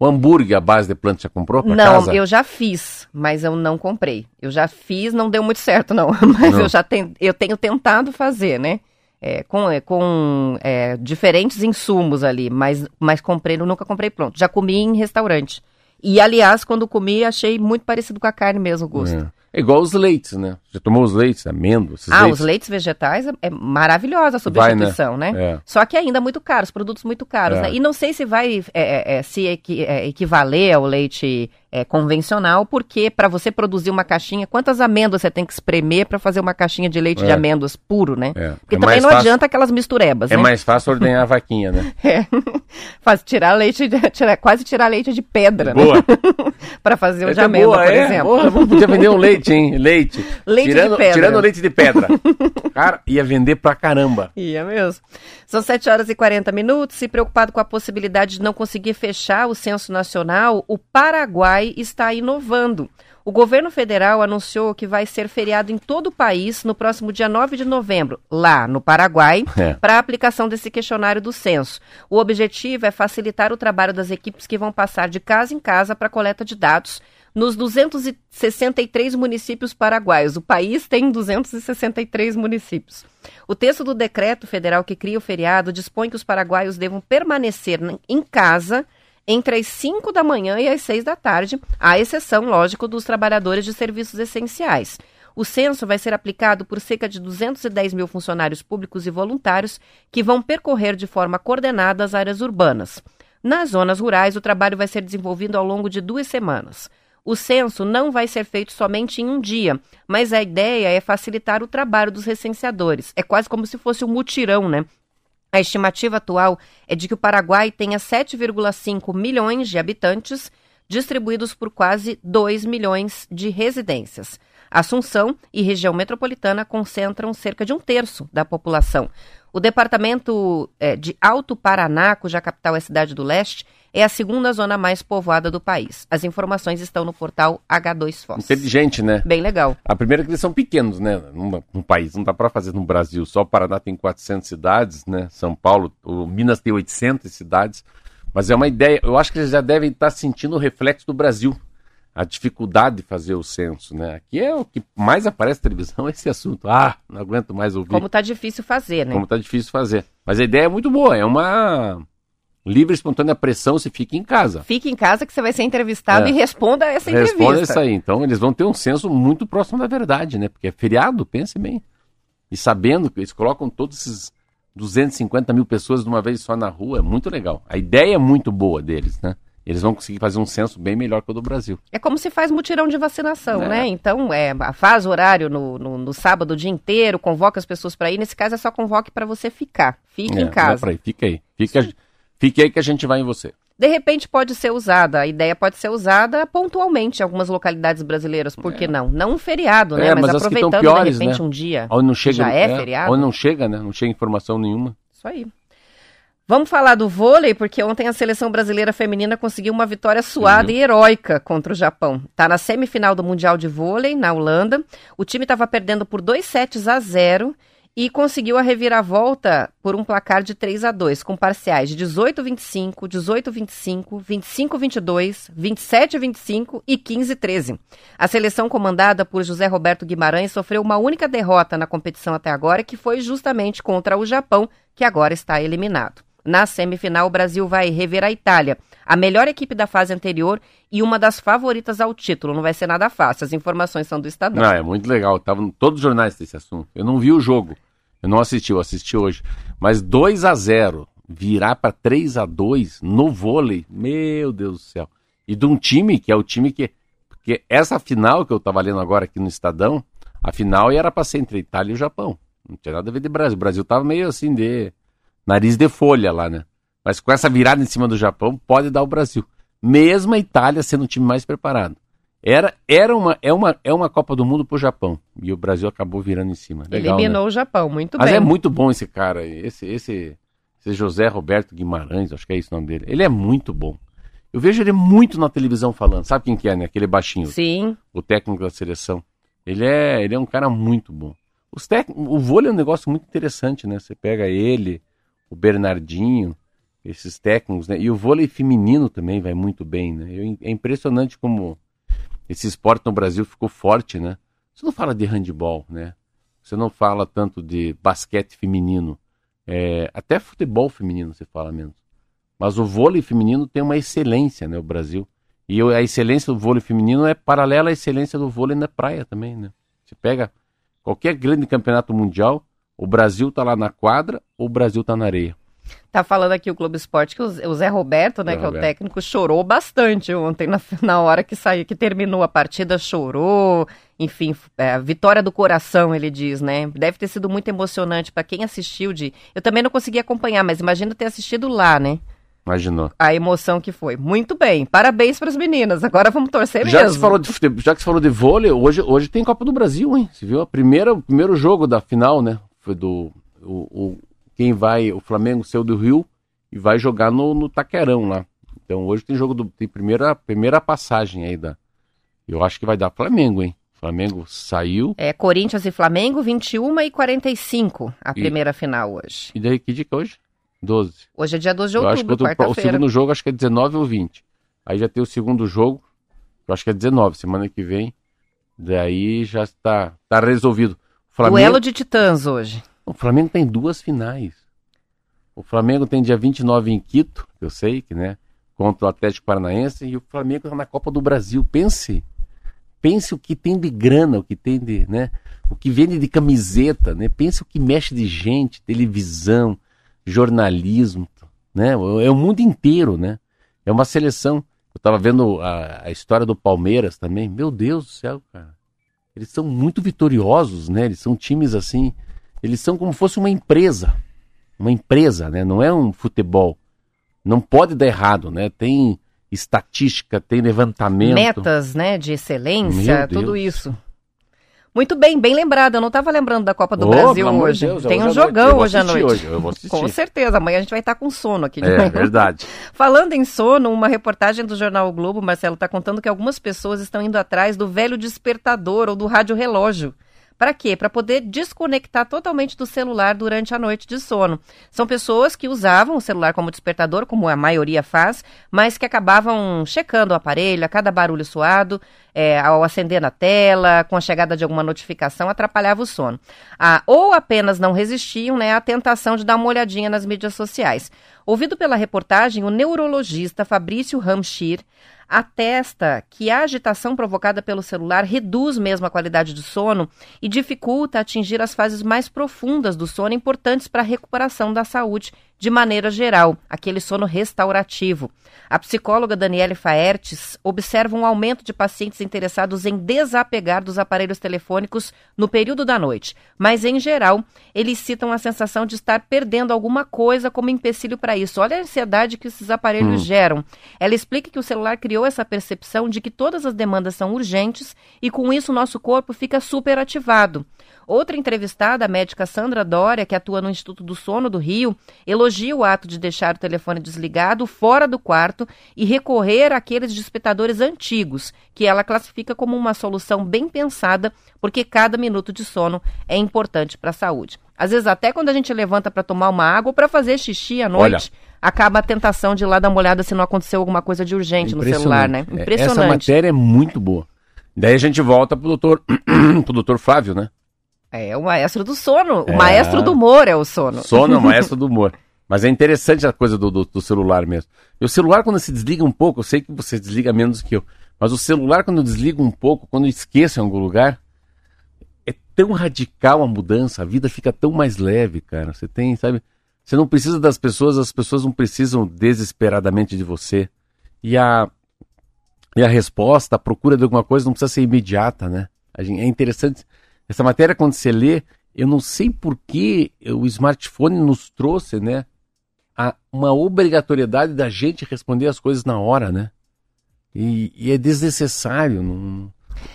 O hambúrguer à base de planta já comprou pra Não, casa? eu já fiz, mas eu não comprei. Eu já fiz, não deu muito certo, não. *laughs* Mas Não. eu já ten- eu tenho tentado fazer, né? É, com é, com é, diferentes insumos ali, mas, mas comprei, eu nunca comprei pronto. Já comi em restaurante. E, aliás, quando comi, achei muito parecido com a carne mesmo o gosto. É. Igual os leites, né? Já tomou os leites, amêndoas, Ah, leites? os leitos vegetais é, é maravilhosa a Vai, né? substituição, né? É. Só que ainda muito caros, produtos muito caros, É. né? E não sei se vai é, é, é, se equi- equivaler ao leite é, convencional, porque para você produzir uma caixinha, quantas amêndoas você tem que espremer para fazer uma caixinha de leite É. de amêndoas puro, né? É. Porque É também não fácil- adianta aquelas misturebas, É né? mais fácil ordenhar a vaquinha, né? *laughs* É. Faz tirar leite, de, *laughs* tirar, quase tirar leite de pedra, né? Boa. *laughs* Para fazer o de é amêndoa, boa, por é. exemplo. Vamos podia vender um leite, hein? Leite. Leite de tirando, pedra. Tirando leite de pedra. Cara, ia vender pra caramba. Ia mesmo. São 7 horas e 40 minutos. Se preocupado com a possibilidade de não conseguir fechar o censo nacional, o Paraguai está inovando. O governo federal anunciou que vai ser feriado em todo o país no próximo dia 9 de novembro, lá no Paraguai, É. para a aplicação desse questionário do censo. O objetivo é facilitar o trabalho das equipes que vão passar de casa em casa para a coleta de dados nos 263 municípios paraguaios. O país tem 263 municípios. O texto do decreto federal que cria o feriado dispõe que os paraguaios devam permanecer em casa entre as 5 da manhã e as 6 da tarde, à exceção, lógico, dos trabalhadores de serviços essenciais. O censo vai ser aplicado por cerca de 210 mil funcionários públicos e voluntários que vão percorrer de forma coordenada as áreas urbanas. Nas zonas rurais, o trabalho vai ser desenvolvido ao longo de duas semanas. O censo não vai ser feito somente em um dia, mas a ideia é facilitar o trabalho dos recenseadores. É quase como se fosse um mutirão, né? A estimativa atual é de que o Paraguai tenha 7,5 milhões de habitantes, distribuídos por quase 2 milhões de residências. Assunção e região metropolitana concentram cerca de um terço da população. O departamento eh, de Alto Paraná, cuja capital é a cidade do leste, é a segunda zona mais povoada do país. As informações estão no portal H2 Foz. Inteligente, né? Bem legal. A primeira é que eles são pequenos, né? No, no país, não dá pra fazer no Brasil. Só o Paraná tem 400 cidades, né? São Paulo, o Minas tem 800 cidades. Mas é uma ideia, eu acho que eles já devem estar sentindo o reflexo do Brasil. A dificuldade de fazer o censo, né? Aqui é o que mais aparece na televisão, *laughs* esse assunto. Ah, não aguento mais ouvir. Como tá difícil fazer, né? como tá difícil fazer. Mas a ideia é muito boa, é uma livre e espontânea pressão se fica em casa. Fique em casa que você vai ser entrevistado É. e responda essa entrevista. Responda isso aí. Então eles vão ter um censo muito próximo da verdade, né? Porque é feriado, pense bem. E sabendo que eles colocam todos esses 250 mil pessoas de uma vez só na rua, é muito legal. A ideia é muito boa deles, né? Eles vão conseguir fazer um censo bem melhor que o do Brasil. É como se faz mutirão de vacinação, É. né? Então, é, faz horário no, no, no sábado o dia inteiro, convoca as pessoas para ir. Nesse caso, é só convoque para você ficar. Fique É, em casa. pra ir. Fica aí. Fica, fique aí que a gente vai em você. De repente, pode ser usada, a ideia pode ser usada pontualmente em algumas localidades brasileiras, por que não? Não um feriado, né? É, mas, mas aproveitando, piores, de repente, né? um dia. Onde não chega, Já é feriado? Onde não chega, né? Não chega informação nenhuma. Isso aí. Vamos falar do vôlei, porque ontem a seleção brasileira feminina conseguiu uma vitória suada Uhum. e heróica contra o Japão. Tá na semifinal do Mundial de Vôlei, na Holanda. O time estava perdendo por 2 sets a 0 e conseguiu a reviravolta por um placar de 3 a 2 com parciais de 18 25, 18 25, 25 22, 27 25 e 15 13. A seleção comandada por José Roberto Guimarães sofreu uma única derrota na competição até agora, que foi justamente contra o Japão, que agora está eliminado. Na semifinal, o Brasil vai rever a Itália, a melhor equipe da fase anterior e uma das favoritas ao título. Não vai ser nada fácil. As informações são do Estadão. Não, é muito legal. Tava em todos os jornais desse assunto. Eu não vi o jogo. Eu não assisti, eu assisti hoje. Mas 2 a 0 virar para 3 a 2 no vôlei. Meu Deus do céu. E de um time que é o time que porque essa final que eu tava lendo agora aqui no Estadão, a final era para ser entre Itália e o Japão. Não tinha nada a ver de Brasil. O Brasil tava meio assim de nariz de folha lá, né? Mas com essa virada em cima do Japão, pode dar o Brasil. Mesmo a Itália sendo o time mais preparado. Era, era uma, é, uma, é uma Copa do Mundo pro Japão. E o Brasil acabou virando em cima. Legal, Eliminou né? o Japão, muito Mas bem. é muito bom esse cara. Esse, esse, esse José Roberto Guimarães, acho que é esse o nome dele. Ele é muito bom. Eu vejo ele muito na televisão falando. Sabe quem que é, né? Aquele baixinho, Sim, o técnico da seleção. Ele é, ele é um cara muito bom. Os tec... O vôlei é um negócio muito interessante, né? Você pega ele, o Bernardinho, esses técnicos, né? E o vôlei feminino também vai muito bem, né? Eu- É impressionante como esse esporte no Brasil ficou forte, né? Você não fala de handebol, né? Você não fala tanto de basquete feminino. É, até futebol feminino você fala menos. Mas o vôlei feminino tem uma excelência, né? O Brasil. E a excelência do vôlei feminino é paralela à excelência do vôlei na praia também, né? Você pega qualquer grande campeonato mundial, o Brasil tá lá na quadra ou o Brasil tá na areia. Tá falando aqui o Globo Esporte que o Zé Roberto, né, Zé que Roberto. é o técnico, chorou bastante ontem, na, *laughs* na hora que saiu, que terminou a partida, chorou. Enfim, é, a vitória do coração, ele diz, né? Deve ter sido muito emocionante para quem assistiu de. Eu também não consegui acompanhar, mas imagino ter assistido lá, né? Imaginou. A emoção que foi. Muito bem. Parabéns para as meninas. Agora vamos torcer já mesmo. Que falou de, já que você falou de vôlei, hoje, hoje tem Copa do Brasil, hein? Você viu? A primeira, o primeiro jogo da final, né? Foi do. O, o, quem vai. O Flamengo saiu do Rio e vai jogar no, no Taquerão lá. Então hoje tem jogo do. Tem primeira, primeira passagem aí da. Eu acho que vai dar Flamengo, hein? Flamengo saiu. É Corinthians e Flamengo, 21 e 45 a e, primeira final hoje. E daí que dia que é hoje? 12. Hoje é dia 12 de outubro, quarta-feira. O segundo jogo acho que é 19 ou 20. Aí já tem o segundo jogo, eu acho que é 19, semana que vem. Daí já está tá resolvido. Flamengo... Duelo de titãs hoje. O Flamengo tem duas finais. O Flamengo tem dia 29 em Quito, eu sei que, né? Contra o Atlético Paranaense. E o Flamengo está na Copa do Brasil. Pense. Pense o que tem de grana, o que tem de, né? O que vende de camiseta, né? Pense o que mexe de gente, televisão, jornalismo, né? É o mundo inteiro, né? É uma seleção. Eu estava vendo a, a, história do Palmeiras também. Meu Deus do céu, cara. Eles são muito vitoriosos, né? Eles são times assim. Eles são como se fosse uma empresa. Uma empresa, né? Não é um futebol. Não pode dar errado, né? Tem estatística, tem levantamento. Metas, né? De excelência, tudo isso. Muito bem, bem lembrado. Eu não estava lembrando da Copa do oh, Brasil hoje. Deus, Tem um jogão hoje à noite. Hoje, eu vou assistir. Com certeza. Amanhã a gente vai estar com sono aqui de é, manhã. verdade. *laughs* Falando em sono, uma reportagem do jornal o Globo, Marcelo, está contando que algumas pessoas estão indo atrás do velho despertador ou do rádio relógio. Para quê? Para poder desconectar totalmente do celular durante a noite de sono. São pessoas que usavam o celular como despertador, como a maioria faz, mas que acabavam checando o aparelho a cada barulho suado, é, ao acender na tela, com a chegada de alguma notificação, atrapalhava o sono. Ah, ou apenas não resistiam né, à tentação de dar uma olhadinha nas mídias sociais. Ouvido pela reportagem, o neurologista Fabrício Ramschir atesta que a agitação provocada pelo celular reduz mesmo a qualidade do sono e dificulta atingir as fases mais profundas do sono importantes para a recuperação da saúde de maneira geral, aquele sono restaurativo. A psicóloga Daniele Faertes observa um aumento de pacientes interessados em desapegar dos aparelhos telefônicos no período da noite, mas em geral, eles citam a sensação de estar perdendo alguma coisa como empecilho para isso. Olha a ansiedade que esses aparelhos hum. geram. Ela explica que o celular criou essa percepção de que todas as demandas são urgentes e com isso o nosso corpo fica superativado. Outra entrevistada, a médica Sandra Dória, que atua no Instituto do Sono do Rio, elogia o ato de deixar o telefone desligado fora do quarto e recorrer àqueles despertadores antigos, que ela classifica como uma solução bem pensada, porque cada minuto de sono é importante para a saúde. Às vezes, até quando a gente levanta para tomar uma água ou para fazer xixi à noite. Olha acaba a tentação de ir lá dar uma olhada se não aconteceu alguma coisa de urgente no celular, né? É, Impressionante. Essa matéria é muito boa. Daí a gente volta pro doutor, *clears throat* pro doutor Flávio, né? É o maestro do sono. O é... maestro do humor é o sono. Sono é o maestro *laughs* do humor. Mas é interessante a coisa do, do, do, celular mesmo. E o celular, quando se desliga um pouco, eu sei que você desliga menos que eu, mas o celular, quando desliga um pouco, quando esquece em algum lugar, é tão radical a mudança, a vida fica tão mais leve, cara. Você tem, sabe? Você não precisa das pessoas, as pessoas não precisam desesperadamente de você. E a, e a resposta, a procura de alguma coisa não precisa ser imediata, né? É interessante essa matéria, quando você lê, eu não sei por que o smartphone nos trouxe, né? A, uma obrigatoriedade da gente responder as coisas na hora, né? E, e é desnecessário. Não,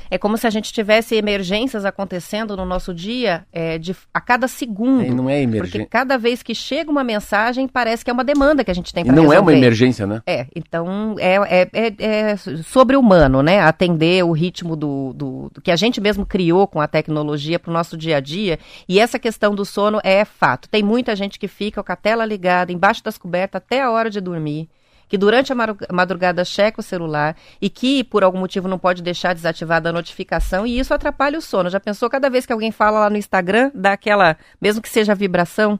é como se a gente tivesse emergências acontecendo no nosso dia é, de, a cada segundo. É, não é emergência. Porque cada vez que chega uma mensagem, parece que é uma demanda que a gente tem para Não resolver. é uma emergência, né? É, então é, é, é, é sobre-humano, né? Atender o ritmo do, do, do, que a gente mesmo criou com a tecnologia para o nosso dia a dia. E essa questão do sono é fato. Tem muita gente que fica com a tela ligada, embaixo das cobertas, até a hora de dormir que durante a madrugada checa o celular e que por algum motivo não pode deixar desativada a notificação e isso atrapalha o sono. Já pensou cada vez que alguém fala lá no Instagram, dá aquela, mesmo que seja vibração,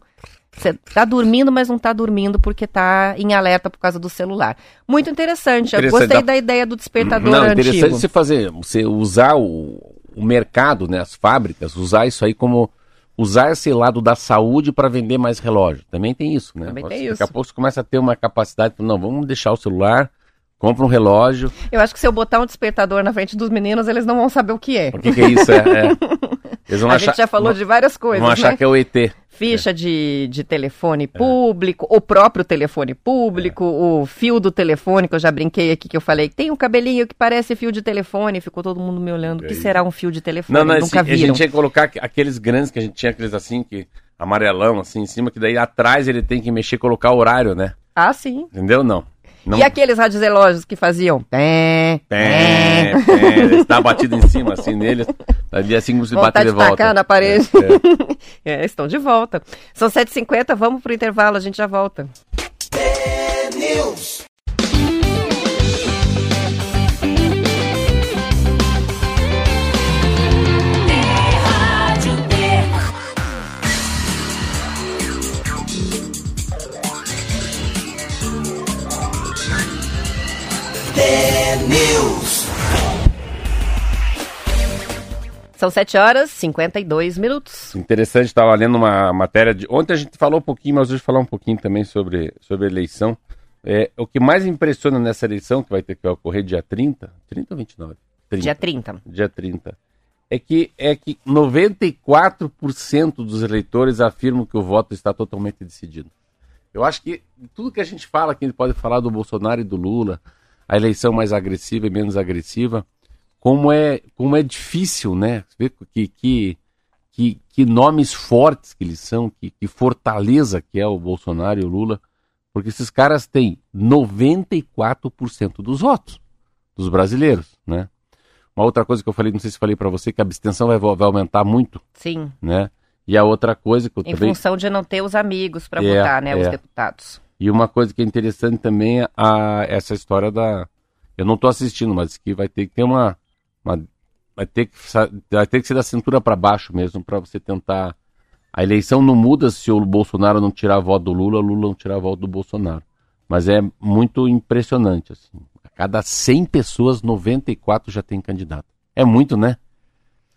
você tá dormindo, mas não tá dormindo porque tá em alerta por causa do celular. Muito interessante. interessante. Eu gostei da... da ideia do despertador não, antigo. Interessante você fazer, você usar o, o mercado, né, as fábricas, usar isso aí como usar esse lado da saúde para vender mais relógio. Também tem isso, né? Também Você- tem Daqui isso. a pouco você começa a ter uma capacidade, não, vamos deixar o celular, compra um relógio. Eu acho que se eu botar um despertador na frente dos meninos, eles não vão saber o que é. O que, que é isso? É, é. *laughs* Eles vão A achar, gente já falou vão, de várias coisas, vão achar né? que é o ET. Ficha de, de telefone público, o próprio telefone público, o fio do telefone, que eu já brinquei aqui, que eu falei, tem um cabelinho que parece fio de telefone, ficou todo mundo me olhando, o que É será um fio de telefone? Não, não, Nunca esse- a viram. gente tinha que colocar aqu- aqueles grandes que a gente tinha, aqueles assim, que amarelão, assim, em cima, que daí atrás ele tem que mexer, colocar o horário, né? Ah, sim. Entendeu? Não. Não E aqueles rádios relógios que faziam pé, pé, ele está batido em cima, assim, neles. Ali assim você bate vontade de de volta. tacar na parede. É, é. *laughs* É, estão de volta. São 7h50, vamos pro intervalo, a gente já volta. São 7 horas e 52 minutos. Interessante, estava lendo uma matéria de. Ontem a gente falou um pouquinho, mas hoje falar um pouquinho também sobre, sobre a eleição. É, o que mais impressiona nessa eleição, que vai ter que ocorrer dia 30, 30 ou 29? 30. Dia 30. dia 30, é que, é que 94% dos eleitores afirmam que o voto está totalmente decidido. Eu acho que tudo que a gente fala, que a gente pode falar do Bolsonaro e do Lula, a eleição mais agressiva e menos agressiva, como é, como é difícil, né? Vê que, que, que, que nomes fortes que eles são, que, que fortaleza que é o Bolsonaro e o Lula, porque esses caras têm 94% dos votos dos brasileiros, né? Uma outra coisa que eu falei, não sei se falei para você, que a abstenção vai, vai aumentar muito, Sim. né? E a outra coisa que eu Em também. função de não ter os amigos para É, votar, né? Os é. deputados. E uma coisa que é interessante também é a, essa história da. Eu não tô assistindo, mas que vai ter que ter uma. uma- vai, ter que, vai ter que ser da cintura para baixo mesmo, para você tentar. A eleição não muda se o Bolsonaro não tirar a voto do Lula, o Lula não tirar a voto do Bolsonaro. Mas é muito impressionante, assim. A cada 100 pessoas, 94 já tem candidato. É muito, né?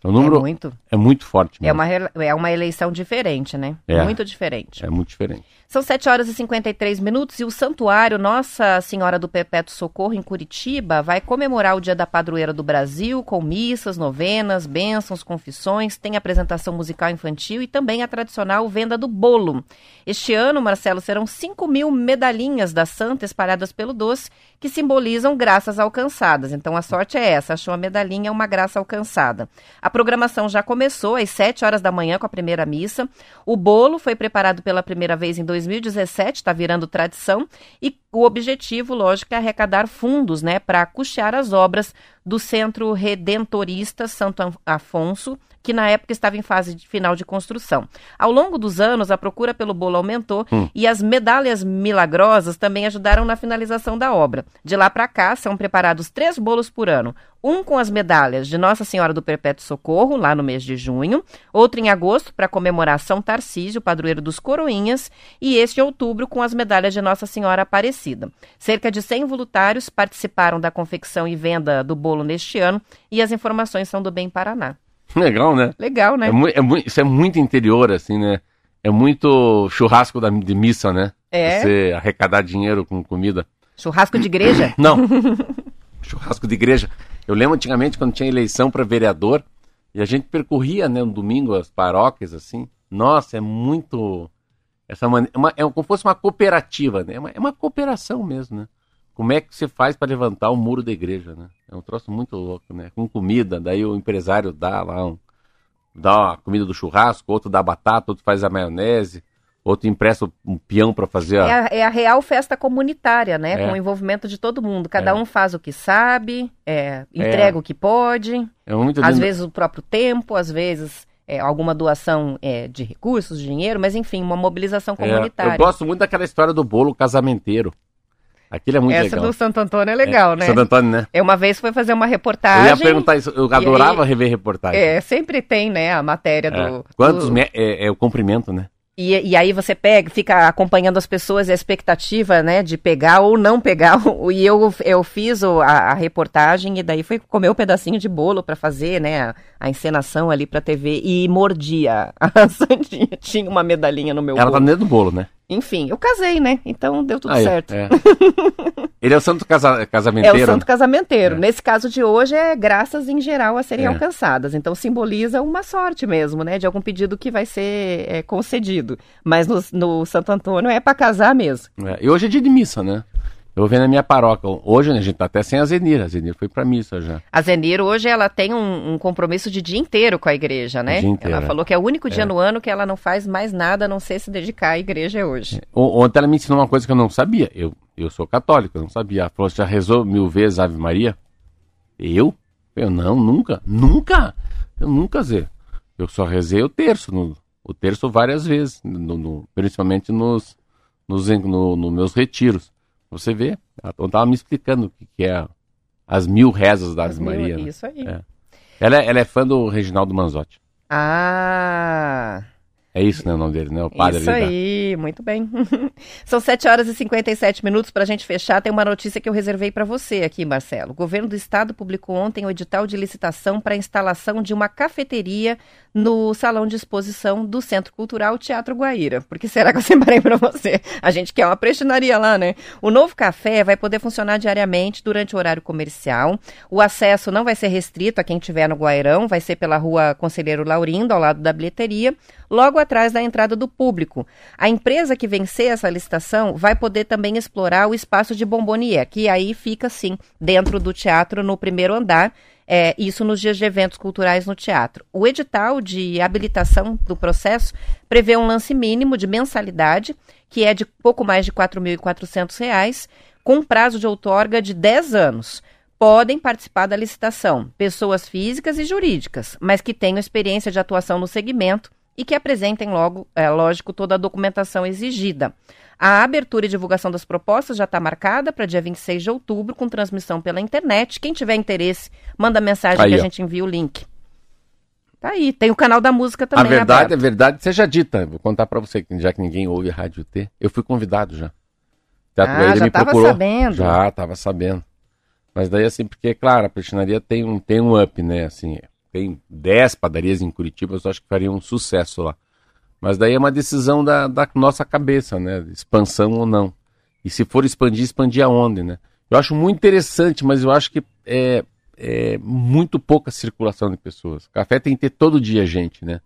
O número É muito. é muito forte É mesmo. uma, re- é uma eleição diferente, né? É. Muito diferente. É muito diferente. São 7 horas e 53 minutos e o Santuário Nossa Senhora do Perpétuo Socorro, em Curitiba, vai comemorar o Dia da Padroeira do Brasil com missas, novenas, bênçãos, confissões, tem apresentação musical infantil e também a tradicional venda do bolo. Este ano, Marcelo, serão 5 mil medalhinhas da Santa espalhadas pelo doce que simbolizam graças alcançadas. Então a sorte é essa, achou a medalhinha uma graça alcançada. A programação já começou às 7 horas da manhã com a primeira missa. O bolo foi preparado pela primeira vez em 2017, está virando tradição, e o objetivo, lógico, é arrecadar fundos, né, para custear as obras do Centro Redentorista Santo An- Afonso, que na época estava em fase de final de construção. Ao longo dos anos, a procura pelo bolo aumentou e as medalhas milagrosas também ajudaram na finalização da obra. De lá para cá, são preparados três bolos por ano. Um com as medalhas de Nossa Senhora do Perpétuo Socorro, lá no mês de junho, outro em agosto, para comemorar São Tarcísio, padroeiro dos Coroinhas, e este em outubro com as medalhas de Nossa Senhora Aparecida. Cerca de 100 voluntários participaram da confecção e venda do bolo neste ano, e as informações são do Bem Paraná. Legal, né? Legal, né? É é isso é muito interior, assim, né? É muito churrasco da, de missa, né? É. Você arrecadar dinheiro com comida. Churrasco de igreja? *coughs* Não. churrasco de igreja. Eu lembro antigamente quando tinha eleição para vereador e a gente percorria, né, no domingo as paróquias, assim. Nossa, é muito. Essa mane... é, uma- é como se fosse uma cooperativa, né? É uma, é uma cooperação mesmo, né? Como é que você faz para levantar o muro da igreja, né? É um troço muito louco, né? Com comida, daí o empresário dá lá um. dá a comida do churrasco, outro dá batata, outro faz a maionese, outro empresta um peão para fazer a. É a, é a real festa comunitária, né? É. Com o envolvimento de todo mundo. Cada É. um faz o que sabe, é, entrega o que pode. É muito Às lindo. vezes o próprio tempo, às vezes é, alguma doação é, de recursos, de dinheiro, mas enfim, uma mobilização É, comunitária. eu gosto muito daquela história do bolo casamenteiro. Aquilo é muito Essa legal. do Santo Antônio é legal, né? Santo Antônio, né? Eu uma vez fui fazer uma Eu reportagem. ia perguntar isso, eu adorava rever reportagem. É, sempre tem, né, a matéria É. do. Quantos do- é, é o comprimento, né? E, e aí você pega, fica acompanhando as pessoas a expectativa, né, de pegar ou não pegar. *laughs* E eu, eu fiz a, a reportagem e daí fui comer um pedacinho de bolo para fazer, né, a, a, encenação ali pra TV e mordia. *laughs* A Sandinha tinha uma medalhinha no meu Ela bolo. tá dentro do bolo, né? Enfim, eu casei, né? Então deu tudo Ah, é, certo. é. *laughs* Ele é o santo casa, É casamenteiro. o santo casamenteiro. É. Nesse caso de hoje é graças em geral a serem É. alcançadas. Então simboliza uma sorte mesmo, né? De algum pedido que vai ser é, concedido. Mas no, no Santo Antônio é para casar mesmo. É, E hoje é dia de missa, né? Eu vou ver na minha paróquia. Hoje né, a gente tá até sem a Zenir. A Zenir foi pra missa já. A Zenir hoje ela tem um, um compromisso de dia inteiro com a igreja, né? O dia inteiro, ela é. falou que é o único dia É. no ano que ela não faz mais nada a não ser se dedicar à igreja hoje. O- Ontem ela me ensinou uma coisa que eu não sabia. Eu, eu sou católico, eu não sabia. Ela falou, "Você já rezou mil vezes Ave Maria? Eu? Eu não, nunca. Nunca! Eu nunca rezei. Eu só rezei o terço. No, o terço várias vezes. no- no- principalmente nos, nos no meus retiros. Você vê, ela estava me explicando o que, que é as mil rezas da Ave As mil- Maria. né? Isso aí. É. Ela, é, ela é fã do Reginaldo Manzotti. Ah, É isso, né, o nome dele, né? O padre Isso aí, muito bem. *laughs* São 7 horas e 57 minutos para a gente fechar. Tem uma notícia que eu reservei para você aqui, Marcelo. O governo do estado publicou ontem o edital de licitação para a instalação de uma cafeteria no salão de exposição do Centro Cultural Teatro Guaíra. Por que *laughs* será que eu separei para você? A gente quer uma prestinaria lá, né? O novo café vai poder funcionar diariamente durante o horário comercial. O acesso não vai ser restrito a quem estiver no Guairão, vai ser pela rua Conselheiro Laurindo, ao lado da bilheteria, logo atrás da entrada do público. A empresa que vencer essa licitação vai poder também explorar o espaço de Bombonier, que aí fica, sim, dentro do teatro, no primeiro andar. É, isso nos dias de eventos culturais no teatro. O edital de habilitação do processo prevê um lance mínimo de mensalidade, que é de pouco mais de 4.400 reais, com prazo de outorga de 10 anos. Podem participar da licitação pessoas físicas e jurídicas, mas que tenham experiência de atuação no segmento e que apresentem logo, é, lógico, toda a documentação exigida. A abertura e divulgação das propostas já está marcada para dia 26 de outubro, com transmissão pela internet. Quem tiver interesse, manda mensagem Aí, que a ó. gente envia o link. Tá aí, tem o canal da música A também verdade, aberto. a verdade seja dita. Vou contar pra você, já que ninguém ouve a Rádio T. Eu fui convidado já. Teatro Ah, Guaíra já me tava procurou. sabendo. Já, tava sabendo. Mas daí assim, porque, claro, a prestinaria tem um, tem um up, né? Assim, tem 10 padarias em Curitiba, eu acho que faria um sucesso lá. Mas daí é uma decisão da, da nossa cabeça, né? Expansão ou não. E se for expandir, expandir aonde, né? Eu acho muito interessante, mas eu acho que é, é muito pouca circulação de pessoas. Café tem que ter todo dia gente, né?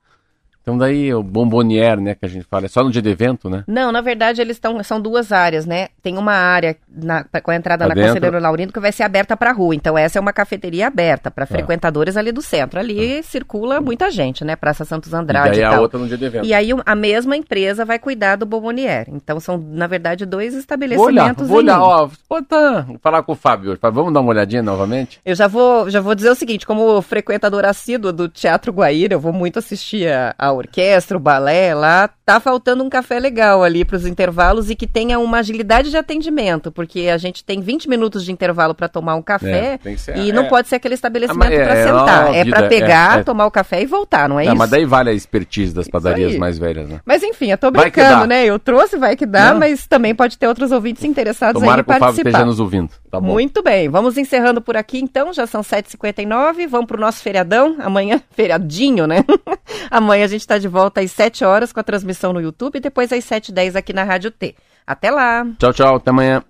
Então daí o bombonier, né, que a gente fala, é só no dia de evento, né? Não, na verdade, eles estão. São duas áreas, né? Tem uma área na- com a entrada Lá na dentro. Conselheiro Laurindo que vai ser aberta para rua. Então, essa é uma cafeteria aberta Tá. para frequentadores ali do centro. Ali circula muita gente, né? Praça Santos E Andrade daí e, a outra no dia de evento. E aí a mesma empresa vai cuidar do Bombonier. Então, são, na verdade, dois Vou olhar, estabelecimentos vou olhar, ó, vou tá, falar com o Fábio hoje. Vamos dar uma olhadinha novamente? Eu já vou, já vou dizer o seguinte, como frequentadora assídua do Teatro Guaíra, eu vou muito assistir a, a orquestra, o balé lá, tá faltando um café legal ali para os intervalos e que tenha uma agilidade de atendimento, porque a gente tem 20 minutos de intervalo para tomar um café É, ser- e é. não pode ser aquele estabelecimento Ah, é- para é sentar, é óbvio, para é- pegar, é- tomar o café e voltar, não é Não, isso? mas daí vale a expertise das padarias mais velhas, né? Mas enfim, eu tô brincando, né? Eu trouxe, vai que dá, Não. mas também pode ter outros ouvintes interessados Tomara aí em que o Fábio participar. esteja nos ouvindo, tá bom? Muito bem, vamos encerrando por aqui então, já são 7h59, vamos pro nosso feriadão, amanhã, *laughs* feriadinho, né? *laughs* amanhã a gente tá de volta às 7 horas com a transmissão no YouTube e depois às 7h10 aqui na Rádio T. Até lá! Tchau, tchau, até amanhã.